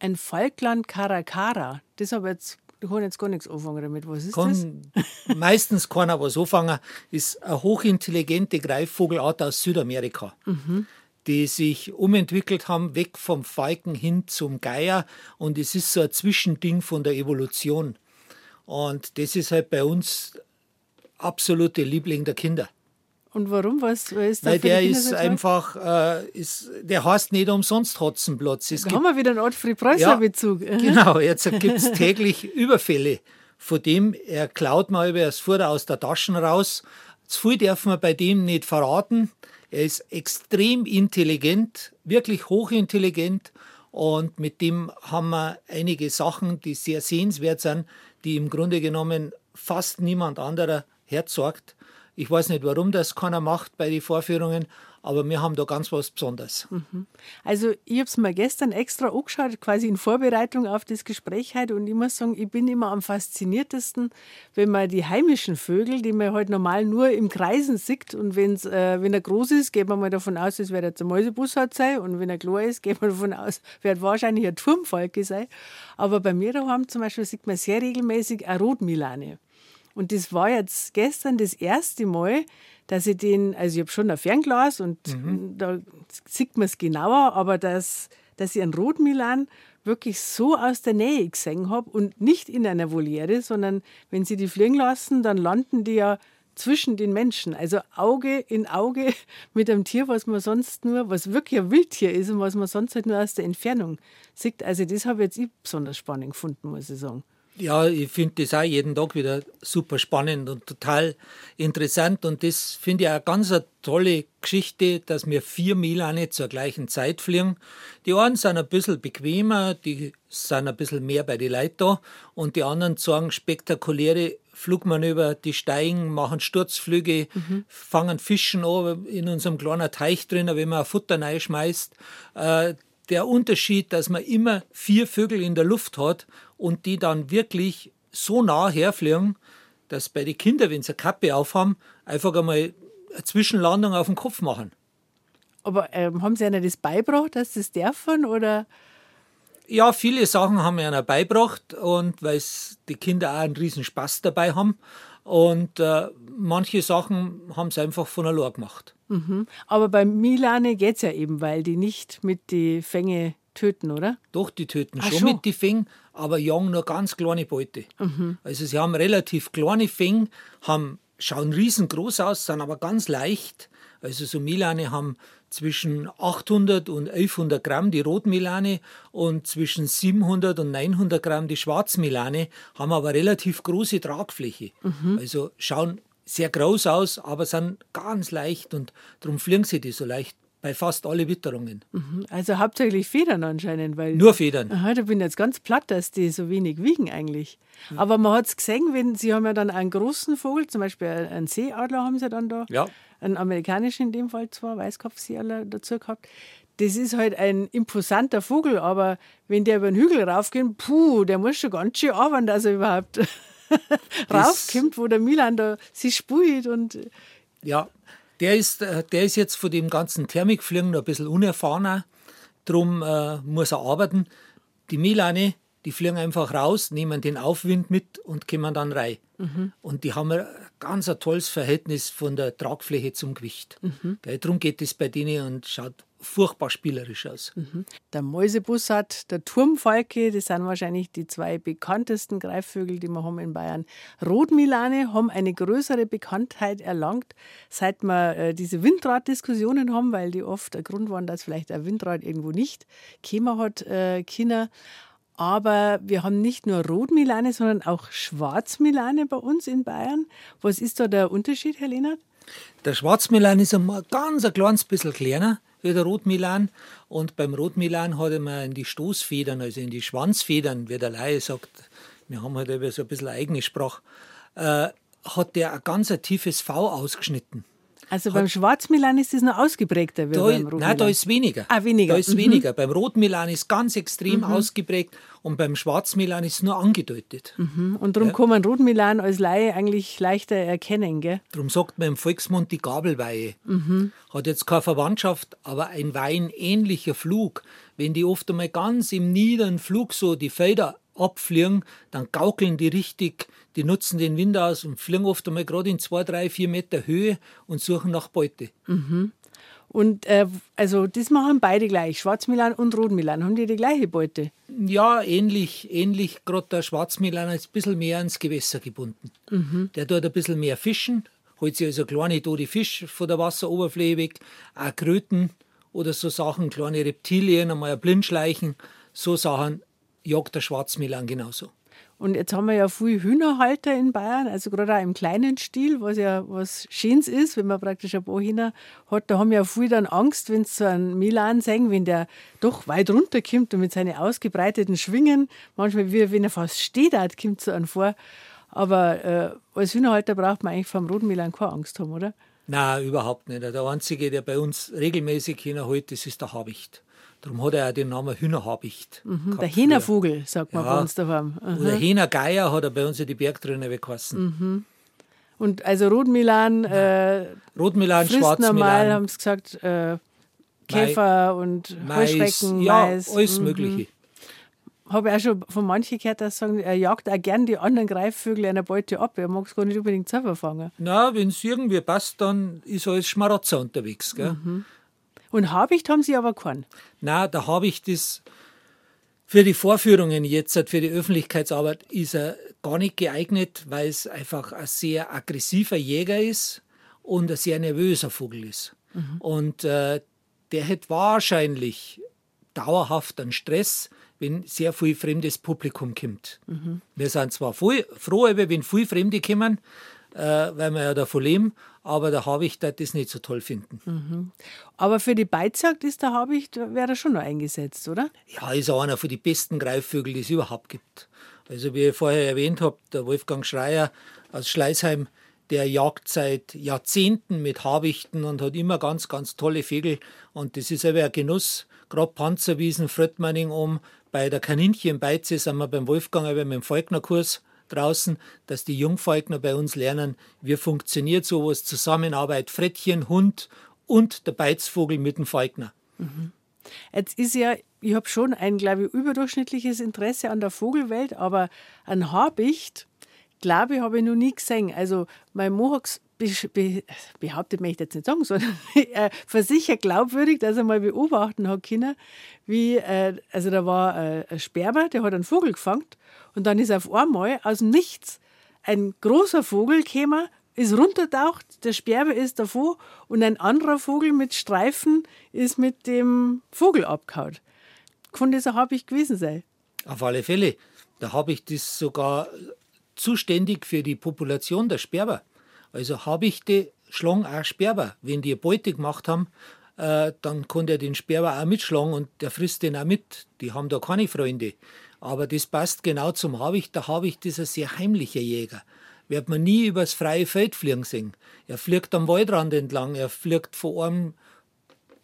[SPEAKER 2] Ein Falkland Caracara. Das habe jetzt ich kann jetzt gar nichts anfangen damit. Was ist kann
[SPEAKER 3] das? meistens keiner was anfangen. Ist eine hochintelligente Greifvogelart aus Südamerika, mhm. Die sich umentwickelt haben, weg vom Falken hin zum Geier. Und es ist so ein Zwischending von der Evolution. Und das ist halt bei uns absolute Liebling der Kinder.
[SPEAKER 2] Und warum? Was, was ist
[SPEAKER 3] Weil der ist einfach, äh, ist, der heißt nicht umsonst Hotzenplotz.
[SPEAKER 2] Es da gibt, haben wir wieder einen Ort Preußler-Bezug.
[SPEAKER 3] Ja, genau, jetzt gibt es täglich Überfälle. Von dem, er klaut mal über das Futter aus der Taschen raus. Zu viel darf man bei dem nicht verraten. Er ist extrem intelligent, wirklich hochintelligent. Und mit dem haben wir einige Sachen, die sehr sehenswert sind, die im Grunde genommen fast niemand anderer herzagt. Ich weiß nicht, warum das keiner macht bei den Vorführungen, aber wir haben da ganz was Besonderes.
[SPEAKER 2] Mhm. Also ich habe es mir gestern extra angeschaut, quasi in Vorbereitung auf das Gespräch heute und ich muss sagen, ich bin immer am fasziniertesten, wenn man die heimischen Vögel, die man halt normal nur im Kreisen sieht und wenn's, äh, wenn er groß ist, geht man mal davon aus, es wird ein Mäusebussard sein und wenn er klein ist, geht man davon aus, wird wahrscheinlich ein Turmfalke sein. Aber bei mir daheim zum Beispiel sieht man sehr regelmäßig eine Rotmilane. Und das war jetzt gestern das erste Mal, dass ich den, also ich habe schon ein Fernglas und mhm. da sieht man es genauer, aber dass, dass ich einen Rotmilan wirklich so aus der Nähe gesehen habe und nicht in einer Voliere, sondern wenn sie die fliegen lassen, dann landen die ja zwischen den Menschen, also Auge in Auge mit einem Tier, was man sonst nur, was wirklich ein Wildtier ist und was man sonst halt nur aus der Entfernung sieht. Also das habe ich jetzt besonders spannend gefunden, muss ich sagen.
[SPEAKER 3] Ja, ich finde das auch jeden Tag wieder super spannend und total interessant. Und das finde ich auch eine ganz tolle Geschichte, dass wir vier Milane zur gleichen Zeit fliegen. Die einen sind ein bisschen bequemer, die sind ein bisschen mehr bei den Leuten da. Und die anderen sagen spektakuläre Flugmanöver, die steigen, machen Sturzflüge, mhm. fangen Fischen an in unserem kleinen Teich drin, wenn man ein Futter reinschmeißt. Äh, der Unterschied, dass man immer vier Vögel in der Luft hat und die dann wirklich so nah herfliegen, dass bei den Kindern, wenn sie eine Kappe aufhaben, einfach einmal eine Zwischenlandung auf den Kopf machen.
[SPEAKER 2] Aber ähm, haben Sie ihnen das beigebracht, dass sie das dürfen? Oder?
[SPEAKER 3] Ja, viele Sachen haben wir ihnen beigebracht und weil die Kinder auch einen riesen Spaß dabei haben. Und äh, manche Sachen haben sie einfach von allein gemacht.
[SPEAKER 2] Mhm. Aber bei Milane geht es ja eben, weil die nicht mit die Fänge töten, oder?
[SPEAKER 3] Doch, die töten schon, schon, mit die Fängen, aber jagen nur ganz kleine Beute. Mhm. Also sie haben relativ kleine Fänge, haben, schauen riesengroß aus, sind aber ganz leicht. Also so Milane haben zwischen 800 und 1100 Gramm die Rotmilane und zwischen 700 und 900 Gramm die Schwarzmilane, haben aber relativ große Tragfläche. Mhm. Also schauen sehr groß aus, aber sind ganz leicht und darum fliegen sie die so leicht bei fast alle Witterungen.
[SPEAKER 2] Mhm. Also hauptsächlich Federn anscheinend, weil.
[SPEAKER 3] Nur Federn.
[SPEAKER 2] Aha, da bin ich jetzt ganz platt, dass die so wenig wiegen eigentlich. Mhm. Aber man hat es gesehen, wenn sie haben ja dann einen großen Vogel, zum Beispiel einen Seeadler haben sie dann da.
[SPEAKER 3] Ja.
[SPEAKER 2] Einen amerikanischen in dem Fall zwar, Weißkopfseeadler dazu gehabt. Das ist halt ein imposanter Vogel, aber wenn der über den Hügel raufgeht, puh, der muss schon ganz schön arbeiten, dass er überhaupt raufkommt, wo der Milan da sich spielt und.
[SPEAKER 3] Ja, der ist, äh, der ist jetzt von dem ganzen Thermikfliegen noch ein bisschen unerfahrener. Darum äh, muss er arbeiten. Die Milane, die fliegen einfach raus, nehmen den Aufwind mit und kommen dann rein. Mhm. Und die haben ein ganz ein tolles Verhältnis von der Tragfläche zum Gewicht. Mhm. Darum geht es bei denen und schaut furchtbar spielerisch aus. Mhm.
[SPEAKER 2] Der Mäusebussard, der Turmfalke, das sind wahrscheinlich die zwei bekanntesten Greifvögel, die wir haben in Bayern. Rotmilane haben eine größere Bekanntheit erlangt, seit wir äh, diese Windradiskussionen haben, weil die oft der Grund waren, dass vielleicht ein Windrad irgendwo nicht käme hat, äh, Kinder. Aber wir haben nicht nur Rotmilane, sondern auch Schwarzmilane bei uns in Bayern. Was ist da der Unterschied, Herr Lehnert?
[SPEAKER 3] Der Schwarzmilan ist ein ganz ein kleines bisschen kleiner wie der Rotmilan. Und beim Rotmilan hat man in die Stoßfedern, also in die Schwanzfedern, wie der Laie sagt, wir haben halt so ein bisschen eigene Sprache, äh, hat der ein ganz ein tiefes V ausgeschnitten.
[SPEAKER 2] Also beim Schwarzmilan ist es noch ausgeprägter
[SPEAKER 3] wie da, beim Rotmilan? Nein, da ist weniger.
[SPEAKER 2] Ah, weniger.
[SPEAKER 3] Da ist mhm. weniger. Beim Rotmilan ist ganz extrem mhm. ausgeprägt und beim Schwarzmilan ist es nur angedeutet.
[SPEAKER 2] Mhm. Und darum ja. kann man Rotmilan als Laie eigentlich leichter erkennen, gell?
[SPEAKER 3] Darum sagt man im Volksmund die Gabelweihe. Mhm. Hat jetzt keine Verwandtschaft, aber ein weinähnlicher Flug, wenn die oft einmal ganz im niederen Flug so die Felder abfliegen, dann gaukeln die richtig, die nutzen den Wind aus und fliegen oft einmal gerade in zwei, drei, vier Meter Höhe und suchen nach Beute.
[SPEAKER 2] Mhm. Und äh, also das machen beide gleich, Schwarzmilan und Rotmilan. Haben die die gleiche Beute?
[SPEAKER 3] Ja, ähnlich. ähnlich. Gerade der Schwarzmilan ist ein bisschen mehr ans Gewässer gebunden. Mhm. Der tut ein bisschen mehr fischen, holt sich also kleine tote Fisch von der Wasseroberfläche weg, auch Kröten oder so Sachen, kleine Reptilien, einmal ein Blindschleichen, so Sachen jagt der Schwarzmilan genauso.
[SPEAKER 2] Und jetzt haben wir ja viele Hühnerhalter in Bayern, also gerade auch im kleinen Stil, was ja was Schönes ist, wenn man praktisch ein paar Hühner hat. Da haben ja viele dann Angst, wenn sie so einen Milan sehen, wenn der doch weit runterkommt und mit seinen ausgebreiteten Schwingen, manchmal wie wenn er fast steht, hat, kommt so an vor. Aber äh, als Hühnerhalter braucht man eigentlich vom roten Milan keine Angst haben, oder?
[SPEAKER 3] Nein, überhaupt nicht. Der einzige, der bei uns regelmäßig Hühner hält, das ist der Habicht. Darum hat er auch den Namen Hühnerhabicht.
[SPEAKER 2] Mhm, der Hähnervogel, sagt man ja. bei uns daheim.
[SPEAKER 3] Mhm. Oder Hähnergeier hat er bei uns in die Bergtröne weggelassen.
[SPEAKER 2] Mhm. Und also Rotmilan, äh,
[SPEAKER 3] Rotmilan, Schwarzmilan.
[SPEAKER 2] normal, haben sie gesagt, äh, Käfer Mai, und Heuschrecken,
[SPEAKER 3] Mais, ja, Mais. alles mhm. Mögliche.
[SPEAKER 2] Habe ich auch schon von manchen gehört, dass sagen, er jagt auch gern die anderen Greifvögel einer Beute ab. Er mag es gar nicht unbedingt selber fangen.
[SPEAKER 3] Na, wenn es irgendwie passt, dann ist er als Schmarotzer unterwegs. Gell?
[SPEAKER 2] Mhm. Und Habicht haben Sie aber keinen?
[SPEAKER 3] Na, da Habicht ist für die Vorführungen jetzt, für die Öffentlichkeitsarbeit, ist er gar nicht geeignet, weil es einfach ein sehr aggressiver Jäger ist und ein sehr nervöser Vogel ist. Mhm. Und äh, der hätte wahrscheinlich dauerhaft einen Stress, wenn sehr viel fremdes Publikum kommt. Mhm. Wir sind zwar froh, wenn viel Fremde kommen, weil wir ja davon leben. Aber der Habicht wird das nicht so toll finden.
[SPEAKER 2] Mhm. Aber für die Beizjagd ist der Habicht, wäre er schon noch eingesetzt, oder?
[SPEAKER 3] Ja, ist auch einer von den besten Greifvögel, die es überhaupt gibt. Also wie ich vorher erwähnt habe, der Wolfgang Schreier aus Schleißheim, der jagt seit Jahrzehnten mit Habichten und hat immer ganz, ganz tolle Vögel. Und das ist aber ein Genuss. Gerade Panzerwiesen, Fröttmanning um. Bei der Kaninchenbeize sind wir beim Wolfgang aber mit dem Falknerkurs draußen, dass die Jungfalkner bei uns lernen, wie funktioniert sowas, Zusammenarbeit, Frettchen, Hund und der Beizvogel mit dem Falkner.
[SPEAKER 2] Mhm. Jetzt ist ja, ich habe schon ein, glaube ich, überdurchschnittliches Interesse an der Vogelwelt, aber ein Habicht, glaube ich, habe ich noch nie gesehen. Also mein Mohawks be behauptet möchte ich jetzt nicht sagen, sondern äh, versichert glaubwürdig, dass er mal beobachten hat können, wie, äh, also da war äh, ein Sperber, der hat einen Vogel gefangen und dann ist auf einmal aus dem Nichts ein großer Vogel gekommen, ist runtertaucht, der Sperber ist davor und ein anderer Vogel mit Streifen ist mit dem Vogel abgehauen. Kann das ein Habicht gewesen sein?
[SPEAKER 3] Auf alle Fälle. Da habe ich das sogar zuständig für die Population der Sperber. Also Habichte schlagen auch Sperber. Wenn die Beute gemacht haben, äh, dann kann der den Sperber auch mitschlagen und der frisst den auch mit. Die haben da keine Freunde. Aber das passt genau zum Habicht. Der Habicht ist ein sehr heimlicher Jäger. Wird man nie übers freie Feld fliegen sehen. Er fliegt am Waldrand entlang, er fliegt von, einem,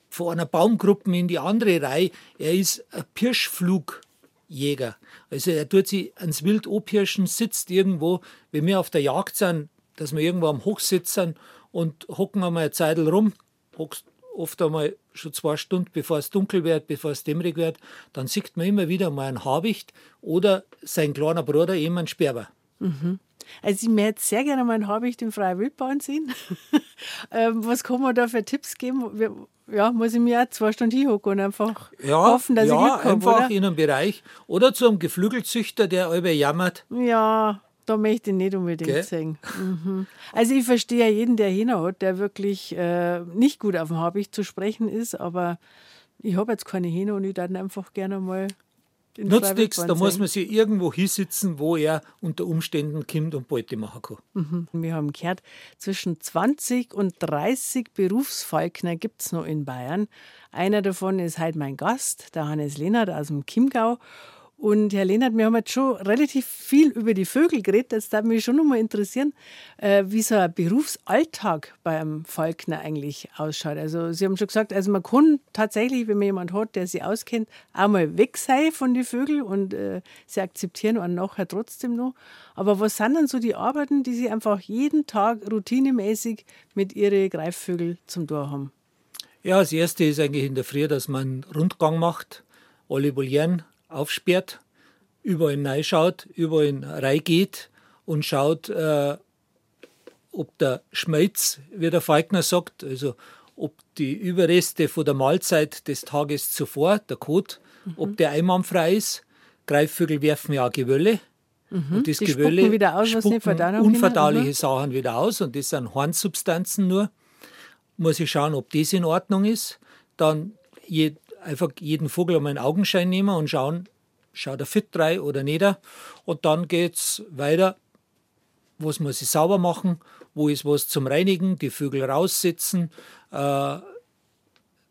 [SPEAKER 3] von einer Baumgruppe in die andere Reihe. Er ist ein Pirschflugjäger. Also er tut sich ans Wild anpirschen, sitzt irgendwo. Wenn wir auf der Jagd sind, dass wir irgendwo am Hochsitz sind und hocken einmal eine Zeit rum, hockst oft einmal schon zwei Stunden, bevor es dunkel wird, bevor es dämmerig wird, dann sieht man immer wieder mal einen Habicht oder sein kleiner Bruder eben einen Sperber.
[SPEAKER 2] Mhm. Also ich möchte sehr gerne mal einen Habicht in freier Wildbahn sehen. ähm, was kann man da für Tipps geben? Ja, muss ich mir auch zwei Stunden hinhocken und einfach ja, hoffen, dass
[SPEAKER 3] ja,
[SPEAKER 2] ich Glück habe,
[SPEAKER 3] einfach
[SPEAKER 2] oder?
[SPEAKER 3] in einem Bereich. Oder zu einem Geflügelzüchter, der über jammert.
[SPEAKER 2] Ja, da möchte ich nicht unbedingt okay. sehen. Mhm. Also ich verstehe ja jeden, der hin hat, der wirklich äh, nicht gut auf dem Habicht zu sprechen ist, aber ich habe jetzt keine Hähne und ich dann einfach gerne mal
[SPEAKER 3] den Nutzt nichts, da muss man sich irgendwo hinsitzen, wo er unter Umständen kommt und Beute machen kann.
[SPEAKER 2] Mhm. Wir haben gehört, zwischen 20 und 30 Berufsfalkner gibt es noch in Bayern. Einer davon ist halt mein Gast, der Hannes Lehnert aus dem Chiemgau. Und Herr Lehnert, wir haben jetzt schon relativ viel über die Vögel geredet. Jetzt darf mich schon noch mal interessieren, äh, wie so ein Berufsalltag beim Falkner eigentlich ausschaut. Also Sie haben schon gesagt, also man kann tatsächlich, wenn man jemanden hat, der sich auskennt, auch mal weg sein von den Vögeln und äh, sie akzeptieren und nachher trotzdem noch. Aber was sind dann so die Arbeiten, die Sie einfach jeden Tag routinemäßig mit Ihren Greifvögeln zum Tor haben?
[SPEAKER 3] Ja, das Erste ist eigentlich in der Früh, dass man einen Rundgang macht alle Volieren aufsperrt, überall reinschaut, überall reingeht und schaut, äh, ob der Schmelz, wie der Falkner sagt, also ob die Überreste von der Mahlzeit des Tages zuvor, der Kot, mhm. ob der einwandfrei ist. Greifvögel werfen ja Gewölle.
[SPEAKER 2] Mhm. Und das die Gewölle wieder aus,
[SPEAKER 3] spucken unverdauliche Sachen wieder aus und das sind Hornsubstanzen nur. Muss ich schauen, ob das in Ordnung ist. Dann je, einfach jeden Vogel um einen Augenschein nehmen und schauen, schaut er fit rein oder nicht. Und dann geht es weiter. Was muss ich sauber machen? Wo ist was zum Reinigen? Die Vögel raussitzen, äh,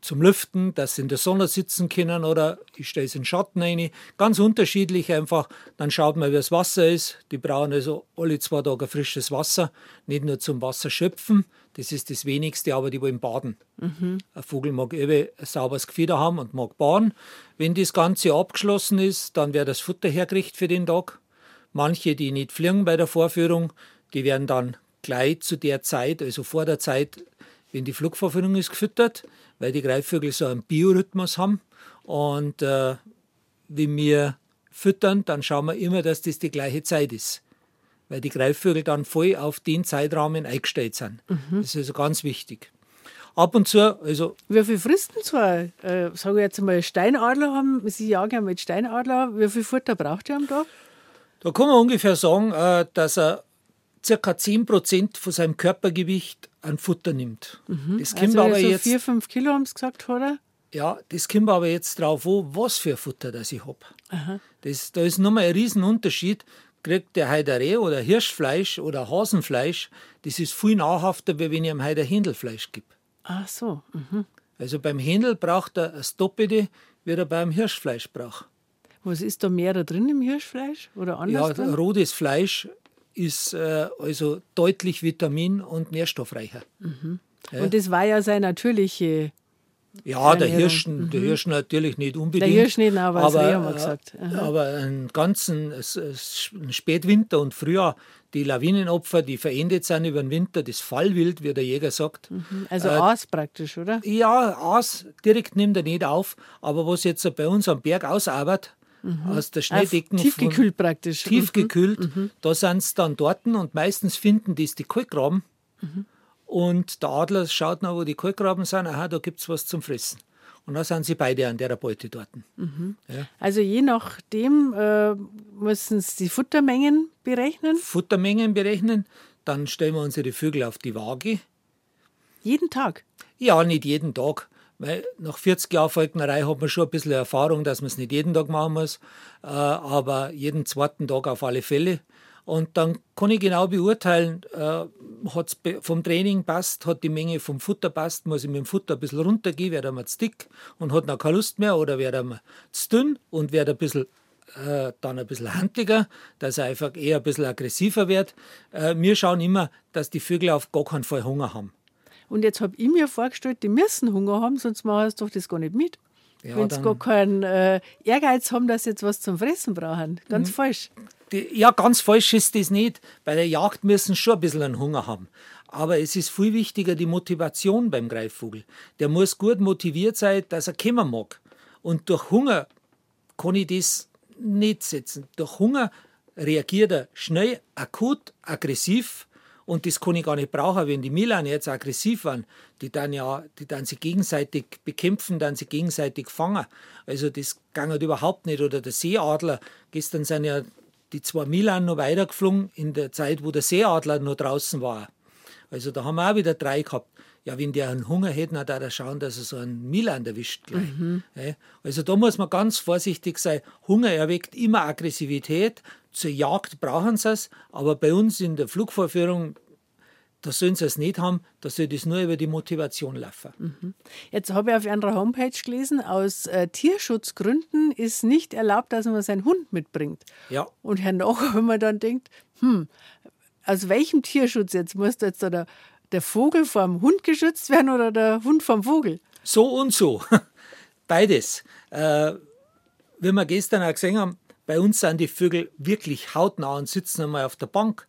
[SPEAKER 3] zum Lüften, dass sie in der Sonne sitzen können oder ich stelle sie in den Schatten rein. Ganz unterschiedlich einfach. Dann schaut man, wie das Wasser ist. Die brauchen also alle zwei Tage frisches Wasser, nicht nur zum Wasser schöpfen. Das ist das Wenigste, aber die wollen baden. Mhm. Ein Vogel mag eben ein sauberes Gefieder haben und mag baden. Wenn das Ganze abgeschlossen ist, dann wird das Futter hergerichtet für den Tag. Manche, die nicht fliegen bei der Vorführung, die werden dann gleich zu der Zeit, also vor der Zeit, wenn die Flugvorführung ist, gefüttert, weil die Greifvögel so einen Biorhythmus haben. Und äh, wenn wir füttern, dann schauen wir immer, dass das die gleiche Zeit ist. Weil die Greifvögel dann voll auf den Zeitrahmen eingestellt sind. Mhm. Das ist also ganz wichtig. Ab und zu, also.
[SPEAKER 2] Wie viel Fristen zwar, äh, sage ich jetzt mal, Steinadler haben, Sie jagen ja mit Steinadler, wie viel Futter braucht ihr am Tag?
[SPEAKER 3] Da kann man ungefähr sagen, äh, dass er ca. 10% von seinem Körpergewicht an Futter nimmt.
[SPEAKER 2] Mhm. Das kommt also aber so jetzt, 4, 5 Kilo haben Sie gesagt, oder?
[SPEAKER 3] Ja, das kommt aber jetzt drauf an, was für Futter das ich habe. Das, da ist nochmal ein Riesenunterschied. Kriegt der Heidereh oder Hirschfleisch oder Hasenfleisch, das ist viel nahrhafter, wie wenn ich ihm Heider Händelfleisch gebe.
[SPEAKER 2] Ach so. Mhm.
[SPEAKER 3] Also beim Händel braucht er das Doppelte, wie er beim Hirschfleisch braucht.
[SPEAKER 2] Was ist da mehr da drin im Hirschfleisch oder anders?
[SPEAKER 3] Ja, drin? rotes Fleisch ist äh, also deutlich vitamin- und nährstoffreicher.
[SPEAKER 2] Mhm. Ja. Und das war ja seine natürliche.
[SPEAKER 3] Ja, der Hirsch, mhm. der Hirsch natürlich nicht unbedingt.
[SPEAKER 2] Der Hirsch nicht, aber, aber haben wir gesagt.
[SPEAKER 3] Aha. Aber einen ganzen Spätwinter und Frühjahr, die Lawinenopfer, die verendet sind über den Winter, das Fallwild, wie der Jäger sagt.
[SPEAKER 2] Mhm. Also äh, Aas praktisch, oder?
[SPEAKER 3] Ja, Aas direkt nimmt er nicht auf, aber was jetzt bei uns am Berg ausarbeitet, mhm. aus der Schneedecken.
[SPEAKER 2] Tiefgekühlt von, praktisch.
[SPEAKER 3] Tiefgekühlt. Mhm. mhm. Da sind sie dann dort und meistens finden die die Kalkgraben. Mhm. Und der Adler schaut noch, wo die Kalkgraben sind. Aha, da gibt es was zum Fressen. Und dann sind sie beide an der Beute dort.
[SPEAKER 2] Mhm. Ja. Also je nachdem äh, müssen sie die Futtermengen berechnen?
[SPEAKER 3] Futtermengen berechnen. Dann stellen wir unsere Vögel auf die Waage.
[SPEAKER 2] Jeden Tag?
[SPEAKER 3] Ja, nicht jeden Tag. Weil nach 40 Jahren Falknerei hat man schon ein bisschen Erfahrung, dass man es nicht jeden Tag machen muss, äh, aber jeden zweiten Tag auf alle Fälle. Und dann kann ich genau beurteilen, äh, hat es vom Training passt, hat die Menge vom Futter passt, muss ich mit dem Futter ein bisschen runtergehen, wird er mal zu dick und hat noch keine Lust mehr oder wird er mal zu dünn und wird ein bisschen äh, dann ein bisschen handiger, dass er einfach eher ein bisschen aggressiver wird. Äh, wir schauen immer, dass die Vögel auf gar keinen Fall Hunger haben.
[SPEAKER 2] Und jetzt habe ich mir vorgestellt, die müssen Hunger haben, sonst machen sie doch das gar nicht mit. Ja, Wenn sie gar keinen äh, Ehrgeiz haben, dass sie jetzt was zum Fressen brauchen. Ganz mhm. falsch.
[SPEAKER 3] Die, ja, ganz falsch ist das nicht. Bei der Jagd müssen sie schon ein bisschen einen Hunger haben. Aber es ist viel wichtiger die Motivation beim Greifvogel. Der muss gut motiviert sein, dass er kommen mag. Und durch Hunger kann ich das nicht setzen. Durch Hunger reagiert er schnell, akut, aggressiv und das kann ich gar nicht brauchen, wenn die Milan jetzt aggressiv waren. Die dann ja, die dann sich gegenseitig bekämpfen, dann sich gegenseitig fangen. Also das ging halt überhaupt nicht. Oder der Seeadler, gestern sind ja die zwei Milan noch weitergeflogen in der Zeit, wo der Seeadler noch draußen war. Also da haben wir auch wieder drei gehabt. Ja, wenn der einen Hunger hätte, dann darf er schauen, dass er so einen Milan erwischt gleich. Mhm. Also da muss man ganz vorsichtig sein. Hunger erweckt immer Aggressivität. Zur Jagd brauchen sie es, aber bei uns in der Flugvorführung, da sollen sie es nicht haben, da soll das nur über die Motivation laufen.
[SPEAKER 2] Mhm. Jetzt habe ich auf Ihrer Homepage gelesen, aus äh, Tierschutzgründen ist nicht erlaubt, dass man seinen Hund mitbringt.
[SPEAKER 3] Ja.
[SPEAKER 2] Und hernach, wenn man dann denkt, hm, aus welchem Tierschutz jetzt muss jetzt der, der Vogel vom Hund geschützt werden oder der Hund vom Vogel?
[SPEAKER 3] So und so. Beides. Äh, wie wir gestern auch gesehen haben, bei uns sind die Vögel wirklich hautnah und sitzen einmal auf der Bank,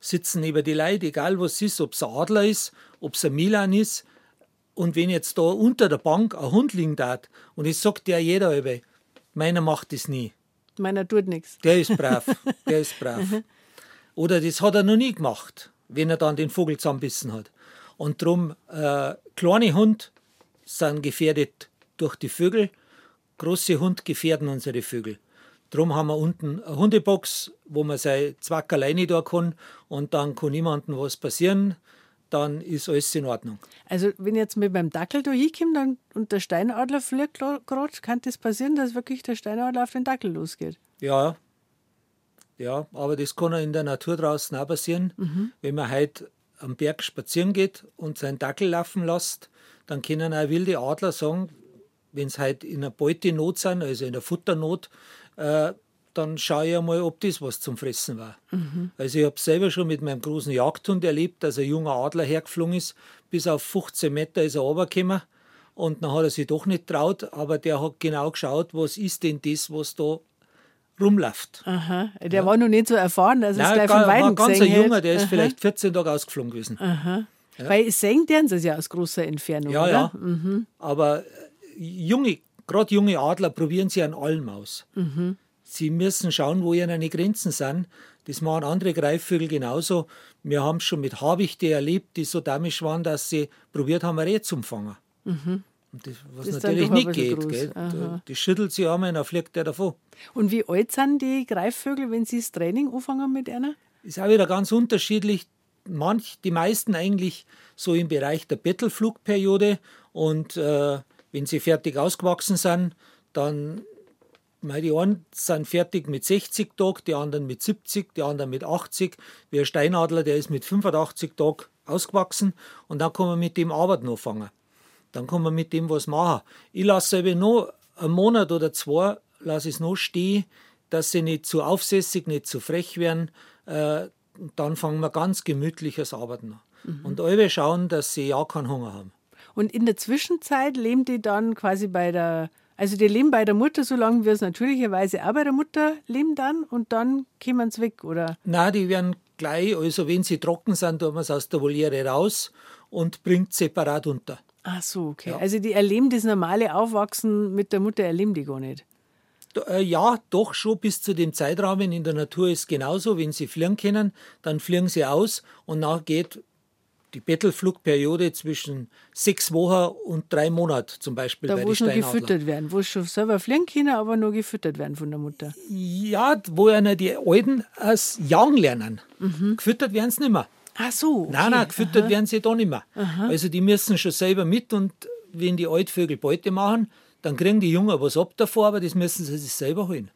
[SPEAKER 3] sitzen neben die Leute, egal was es ist, ob es ein Adler ist, ob es ein Milan ist. Und wenn jetzt da unter der Bank ein Hund liegen darf, und es sagt ja jeder über, Meiner macht das nie.
[SPEAKER 2] Meiner tut nichts.
[SPEAKER 3] Der ist brav. Der ist brav. Oder das hat er noch nie gemacht, wenn er dann den Vogel zusammenbissen hat. Und darum, äh, kleine Hund sind gefährdet durch die Vögel, große Hund gefährden unsere Vögel. Darum haben wir unten eine Hundebox, wo man sein Zwack alleine da kann und dann kann niemandem was passieren. Dann ist alles in Ordnung.
[SPEAKER 2] Also, wenn ich jetzt mit meinem Dackel da hinkomme dann, und der Steinadler fliegt gerade, kann das passieren, dass wirklich der Steinadler auf den Dackel losgeht?
[SPEAKER 3] Ja, ja, aber das kann auch in der Natur draußen auch passieren. Mhm. Wenn man heute am Berg spazieren geht und seinen Dackel laufen lässt, dann können auch wilde Adler sagen, wenn sie halt in einer Beutenot sind, also in der Futternot, äh, dann schaue ich einmal, ob das was zum Fressen war. Mhm. Also ich habe selber schon mit meinem großen Jagdhund erlebt, dass ein junger Adler hergeflogen ist, bis auf 15 Meter ist er runtergekommen und dann hat er sich doch nicht traut, aber der hat genau geschaut, was ist denn das, was da rumläuft.
[SPEAKER 2] Aha, der ja. war noch nicht so erfahren, dass
[SPEAKER 3] Nein,
[SPEAKER 2] es gleich von Weiden
[SPEAKER 3] war ganz ein Junger, der ist
[SPEAKER 2] Aha.
[SPEAKER 3] vielleicht 14 Tage ausgeflogen gewesen.
[SPEAKER 2] Aha. Ja. Weil sehen deren sie es ja aus großer Entfernung,
[SPEAKER 3] Ja,
[SPEAKER 2] oder?
[SPEAKER 3] ja. Aber äh, junge, gerade junge Adler probieren sie an allem aus.
[SPEAKER 2] Mhm.
[SPEAKER 3] Sie müssen schauen, wo die Grenzen sind. Das machen andere Greifvögel genauso. Wir haben es schon mit Habichte erlebt, die so damisch waren, dass sie probiert haben, ein Reh zu fangen. Und das, was.
[SPEAKER 2] Das
[SPEAKER 3] natürlich nicht geht. Gell?
[SPEAKER 2] Aha.
[SPEAKER 3] Die schüttelt sie einmal und dann fliegt der davon.
[SPEAKER 2] Und wie alt sind die Greifvögel, wenn sie das Training anfangen mit einer?
[SPEAKER 3] Ist auch wieder ganz unterschiedlich. Manch, die meisten eigentlich so im Bereich der Bettelflugperiode. Und äh, wenn sie fertig ausgewachsen sind, dann, die einen sind fertig mit 60 Tagen, die anderen mit 70, die anderen mit 80. Wie ein Steinadler, der ist mit 85 Tagen ausgewachsen und dann kann man mit dem Arbeit noch fangen. Dann kann man mit dem was machen. Ich lasse eben noch einen Monat oder zwei, lasse es noch stehen, dass sie nicht zu aufsässig, nicht zu frech werden. Äh, dann fangen wir ganz gemütliches Arbeiten an. Und alle schauen, dass sie ja keinen Hunger haben.
[SPEAKER 2] Und in der Zwischenzeit leben die dann quasi bei der, also die leben bei der Mutter, solange wir es natürlicherweise auch bei der Mutter leben dann und dann kommen sie weg, oder?
[SPEAKER 3] Nein, die werden gleich, also wenn sie trocken sind, tun wir es aus der Voliere raus und bringt separat unter.
[SPEAKER 2] Ach so, okay. Also die erleben das normale Aufwachsen mit der Mutter, erleben die gar nicht.
[SPEAKER 3] Äh, Ja, doch schon bis zu dem Zeitrahmen. In der Natur ist genauso. Wenn sie fliegen können, dann fliegen sie aus und nach geht die Bettelflugperiode zwischen sechs Wochen und drei Monaten zum Beispiel
[SPEAKER 2] Da
[SPEAKER 3] bei
[SPEAKER 2] wo
[SPEAKER 3] den
[SPEAKER 2] schon
[SPEAKER 3] Steinadler.
[SPEAKER 2] gefüttert werden, wo sie schon selber fliegen können, aber nur gefüttert werden von der Mutter.
[SPEAKER 3] Ja, wo einer die Alten als Jagen lernen. Gefüttert werden sie nicht mehr.
[SPEAKER 2] Ach so. Okay.
[SPEAKER 3] Nein, nein, gefüttert werden sie da nicht mehr. Also die müssen schon selber mit und wenn die Altvögel Beute machen, dann kriegen die Jungen was ab davor, aber das müssen sie sich selber holen.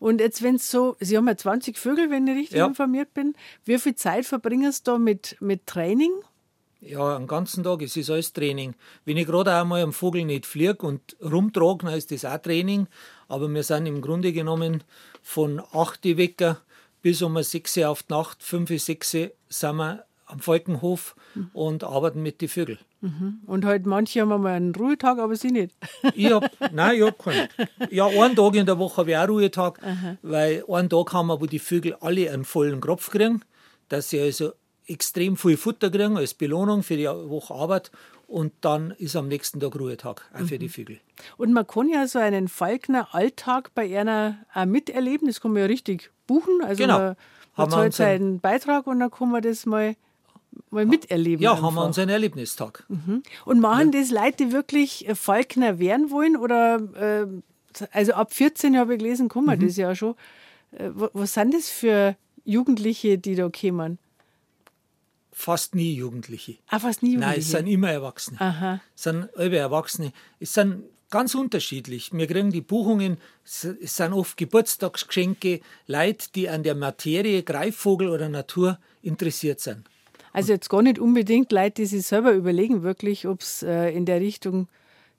[SPEAKER 2] Und jetzt, wenn es so, Sie haben ja 20 Vögel, wenn ich richtig
[SPEAKER 3] Ja.
[SPEAKER 2] informiert bin. Wie viel Zeit verbringen Sie da mit, mit Training?
[SPEAKER 3] Ja, einen ganzen Tag, es ist alles Training. Wenn ich gerade einmal am Vogel nicht fliege und rumtrage, dann ist das auch Training. Aber wir sind im Grunde genommen von 8 Uhr Wecker bis um 6 Uhr auf die Nacht, 5 Uhr, 6 Uhr sind wir am Falkenhof und arbeiten mit den Vögeln.
[SPEAKER 2] Und halt manche haben einmal einen Ruhetag, aber Sie nicht.
[SPEAKER 3] Ich hab, nein, ich hab keinen. Ja, einen Tag in der Woche habe ich auch Ruhetag, weil einen Tag haben wir, wo die Vögel alle einen vollen Kropf kriegen, dass sie also extrem viel Futter kriegen als Belohnung für die Woche Arbeit und dann ist am nächsten Tag Ruhetag, auch für die Vögel.
[SPEAKER 2] Und man kann ja so einen Falkner-Alltag bei einer auch miterleben. Das kann man ja richtig buchen. Also
[SPEAKER 3] Genau.
[SPEAKER 2] man, man zahlt
[SPEAKER 3] unseren-
[SPEAKER 2] seinen Beitrag und dann kann man das mal, mal miterleben.
[SPEAKER 3] Ja, haben wir
[SPEAKER 2] einfach.
[SPEAKER 3] unseren Erlebnistag.
[SPEAKER 2] Und machen das Leute, die wirklich äh, Falkner werden wollen? Oder äh, also ab 14 habe ich gelesen, kann
[SPEAKER 3] Mhm.
[SPEAKER 2] man das ja schon. Äh, wa- was sind das für Jugendliche, die da kommen?
[SPEAKER 3] Fast nie Jugendliche.
[SPEAKER 2] Ah, fast nie
[SPEAKER 3] Nein,
[SPEAKER 2] Jugendliche.
[SPEAKER 3] es sind immer Erwachsene.
[SPEAKER 2] Aha.
[SPEAKER 3] Es sind alle Erwachsene. Es sind ganz unterschiedlich. Wir kriegen die Buchungen, es sind oft Geburtstagsgeschenke, Leute, die an der Materie Greifvogel oder Natur interessiert sind.
[SPEAKER 2] Also jetzt gar nicht unbedingt Leute, die sich selber überlegen, wirklich, ob es äh, in der Richtung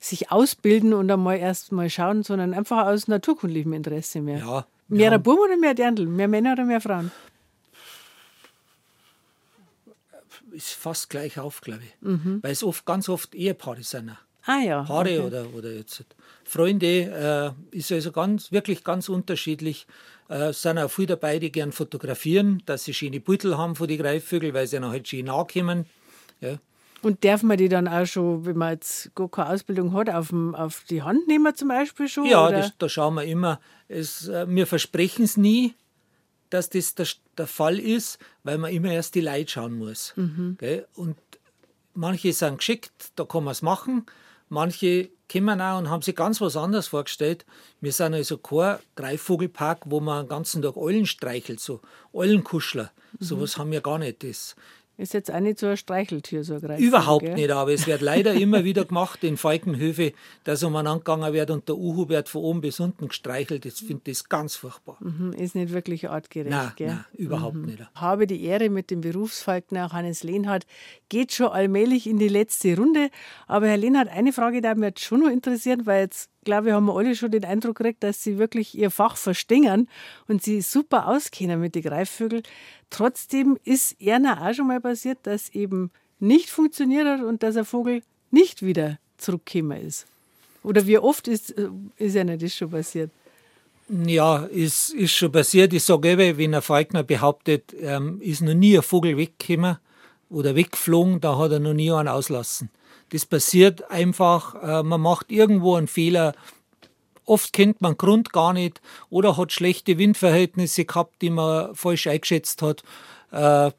[SPEAKER 2] sich ausbilden und einmal erst mal schauen, sondern einfach aus naturkundlichem Interesse mehr.
[SPEAKER 3] Ja,
[SPEAKER 2] Mehr
[SPEAKER 3] ja.
[SPEAKER 2] Buben oder mehr Dirndl? Mehr Männer oder mehr Frauen?
[SPEAKER 3] Ist fast gleich auf, glaube ich.
[SPEAKER 2] Mhm.
[SPEAKER 3] Weil es oft, ganz oft Ehepaare sind.
[SPEAKER 2] Ah ja.
[SPEAKER 3] Paare
[SPEAKER 2] okay.
[SPEAKER 3] oder, oder jetzt Freunde, äh, ist also ganz, wirklich ganz unterschiedlich. Äh, es sind auch viele dabei, die gern fotografieren, dass sie schöne Beutel haben von den Greifvögeln, weil sie noch halt schön nachkommen. Ja.
[SPEAKER 2] Und darf man die dann auch schon, wenn man jetzt gar keine Ausbildung hat, auf, dem, auf die Hand nehmen zum Beispiel schon?
[SPEAKER 3] Ja, das, da schauen wir immer. Es, äh, wir versprechen es nie, dass das der, der, Fall ist, weil man immer erst die Leute schauen muss.
[SPEAKER 2] Mhm.
[SPEAKER 3] Und manche sind geschickt, da kann man es machen. Manche kommen auch und haben sich ganz was anderes vorgestellt. Wir sind also kein Greifvogelpark, wo man den ganzen Tag Eulen streichelt, so Eulenkuschler.
[SPEAKER 2] Mhm.
[SPEAKER 3] Sowas haben wir gar nicht. Das,
[SPEAKER 2] ist jetzt auch nicht so ein Streicheltür, so ein Greifvogel,
[SPEAKER 3] Überhaupt
[SPEAKER 2] gell?
[SPEAKER 3] nicht, aber es wird leider immer wieder gemacht in Falkenhöfe, dass umeinander gegangen wird und der Uhu wird von oben bis unten gestreichelt. Ich finde das ganz furchtbar.
[SPEAKER 2] Mhm, Ist nicht wirklich artgerecht.
[SPEAKER 3] Nein,
[SPEAKER 2] gell?
[SPEAKER 3] nein, überhaupt nicht.
[SPEAKER 2] Habe die Ehre mit dem Berufsfalkner Hannes Lehnhardt. Geht schon allmählich in die letzte Runde. Aber Herr Lehnhardt, eine Frage, die mich jetzt schon noch interessiert, weil jetzt, glaube ich, haben wir alle schon den Eindruck gekriegt, dass Sie wirklich Ihr Fach verstehen und Sie super auskennen mit den Greifvögeln. Trotzdem ist Erna auch schon mal passiert, dass eben nicht funktioniert hat und dass ein Vogel nicht wieder zurückgekommen ist. Oder wie oft ist, ist Ihnen das schon passiert?
[SPEAKER 3] Ja, ist, ist schon passiert. Ich sage eben, wenn ein Falkner behauptet, ähm, ist noch nie ein Vogel weggekommen oder weggeflogen, da hat er noch nie einen auslassen. Das passiert einfach, äh, man macht irgendwo einen Fehler. Oft kennt man Grund gar nicht oder hat schlechte Windverhältnisse gehabt, die man falsch eingeschätzt hat. Äh,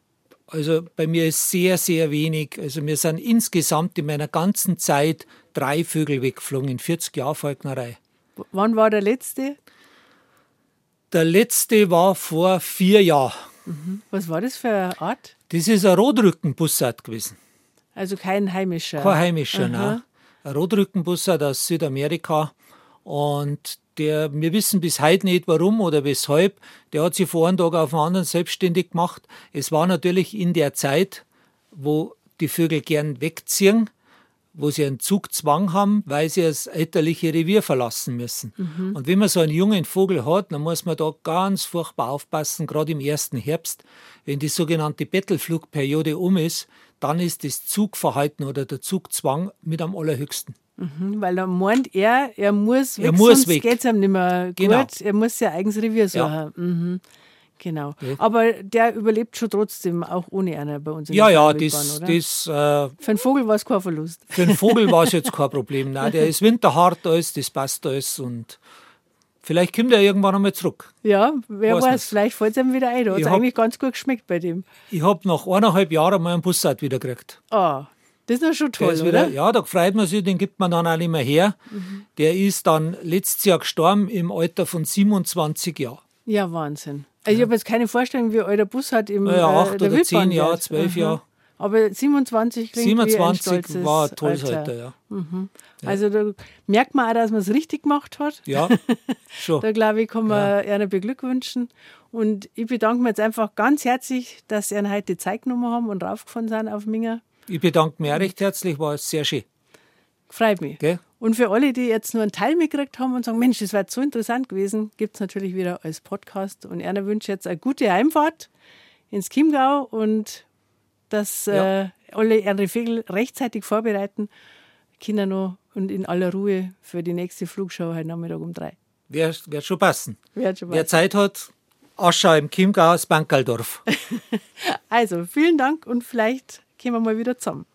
[SPEAKER 3] also bei mir ist sehr, sehr wenig. Also mir sind insgesamt in meiner ganzen Zeit drei Vögel weggeflogen in 40 Jahren Falknerei.
[SPEAKER 2] Wann war der letzte?
[SPEAKER 3] Der letzte war vor vier Jahren.
[SPEAKER 2] Mhm. Was war das für eine Art?
[SPEAKER 3] Das ist ein Rotrückenbussard gewesen.
[SPEAKER 2] Also kein heimischer.
[SPEAKER 3] Kein heimischer, nein. Ein Rotrückenbussard aus Südamerika. Und der, wir wissen bis heute nicht warum oder weshalb. Der hat sich vor einem Tag auf den anderen selbstständig gemacht. Es war natürlich in der Zeit, wo die Vögel gern wegziehen, wo sie einen Zugzwang haben, weil sie das elterliche Revier verlassen müssen. Mhm. Und wenn man so einen jungen Vogel hat, dann muss man da ganz furchtbar aufpassen, gerade im ersten Herbst, wenn die sogenannte Bettelflugperiode um ist, dann ist das Zugverhalten oder der Zugzwang mit am allerhöchsten.
[SPEAKER 2] Mhm, weil dann meint er, er muss weg,
[SPEAKER 3] er muss
[SPEAKER 2] sonst geht es ihm nicht mehr gut.
[SPEAKER 3] Genau.
[SPEAKER 2] Er muss sein eigenes Revier suchen.
[SPEAKER 3] Ja.
[SPEAKER 2] Mhm. Genau.
[SPEAKER 3] Ja.
[SPEAKER 2] Aber der überlebt schon trotzdem, auch ohne einer bei uns in
[SPEAKER 3] Ja, ja, das, das äh,
[SPEAKER 2] Für einen Vogel war es kein Verlust.
[SPEAKER 3] für den Vogel war es jetzt kein Problem. Nein, der ist winterhart alles, das passt alles und vielleicht kommt er irgendwann einmal zurück.
[SPEAKER 2] Ja, wer
[SPEAKER 3] Weiß
[SPEAKER 2] weiß, vielleicht fällt es ihm wieder ein. Da hat es eigentlich ganz gut geschmeckt bei dem.
[SPEAKER 3] Ich habe nach eineinhalb Jahren mal einen Bussard wieder gekriegt.
[SPEAKER 2] Ah, das ist noch schon toll, oder?
[SPEAKER 3] wieder, ja, da freut man sich, den gibt man dann auch nicht mehr her. Der ist dann letztes Jahr gestorben im Alter von 27 Jahren.
[SPEAKER 2] Ja, Wahnsinn. Also ich habe jetzt keine Vorstellung, wie alt der Bus hat im
[SPEAKER 3] Ja,
[SPEAKER 2] äh,
[SPEAKER 3] acht
[SPEAKER 2] der
[SPEAKER 3] oder zehn Jahre, zwölf. Jahre.
[SPEAKER 2] Aber 27 klingt wie ein
[SPEAKER 3] 27
[SPEAKER 2] stolzes
[SPEAKER 3] war ein tolles Alter, ja.
[SPEAKER 2] Also da merkt man auch, dass man es richtig gemacht hat.
[SPEAKER 3] Ja, schon.
[SPEAKER 2] Da glaube ich, kann man Ihnen beglückwünschen. Und ich bedanke mich jetzt einfach ganz herzlich, dass Sie heute die Zeit genommen haben und raufgefahren sind auf Minger.
[SPEAKER 3] Ich bedanke mich auch recht herzlich, war sehr schön.
[SPEAKER 2] Freut mich.
[SPEAKER 3] Gell?
[SPEAKER 2] Und für alle, die jetzt nur einen Teil mitgekriegt haben und sagen, Mensch, das wäre so interessant gewesen, gibt es natürlich wieder als Podcast. Und Erna wünsche jetzt eine gute Heimfahrt ins Chiemgau und dass
[SPEAKER 3] Ja.
[SPEAKER 2] äh, alle ihre Vögel rechtzeitig vorbereiten, Kinder noch und in aller Ruhe für die nächste Flugschau heute Nachmittag um drei.
[SPEAKER 3] Wird, wird schon passen.
[SPEAKER 2] Wird schon
[SPEAKER 3] Wer. Zeit hat, Aschau im Chiemgau, das Bankaldorf.
[SPEAKER 2] Also, vielen Dank und vielleicht kommen wir mal wieder zusammen.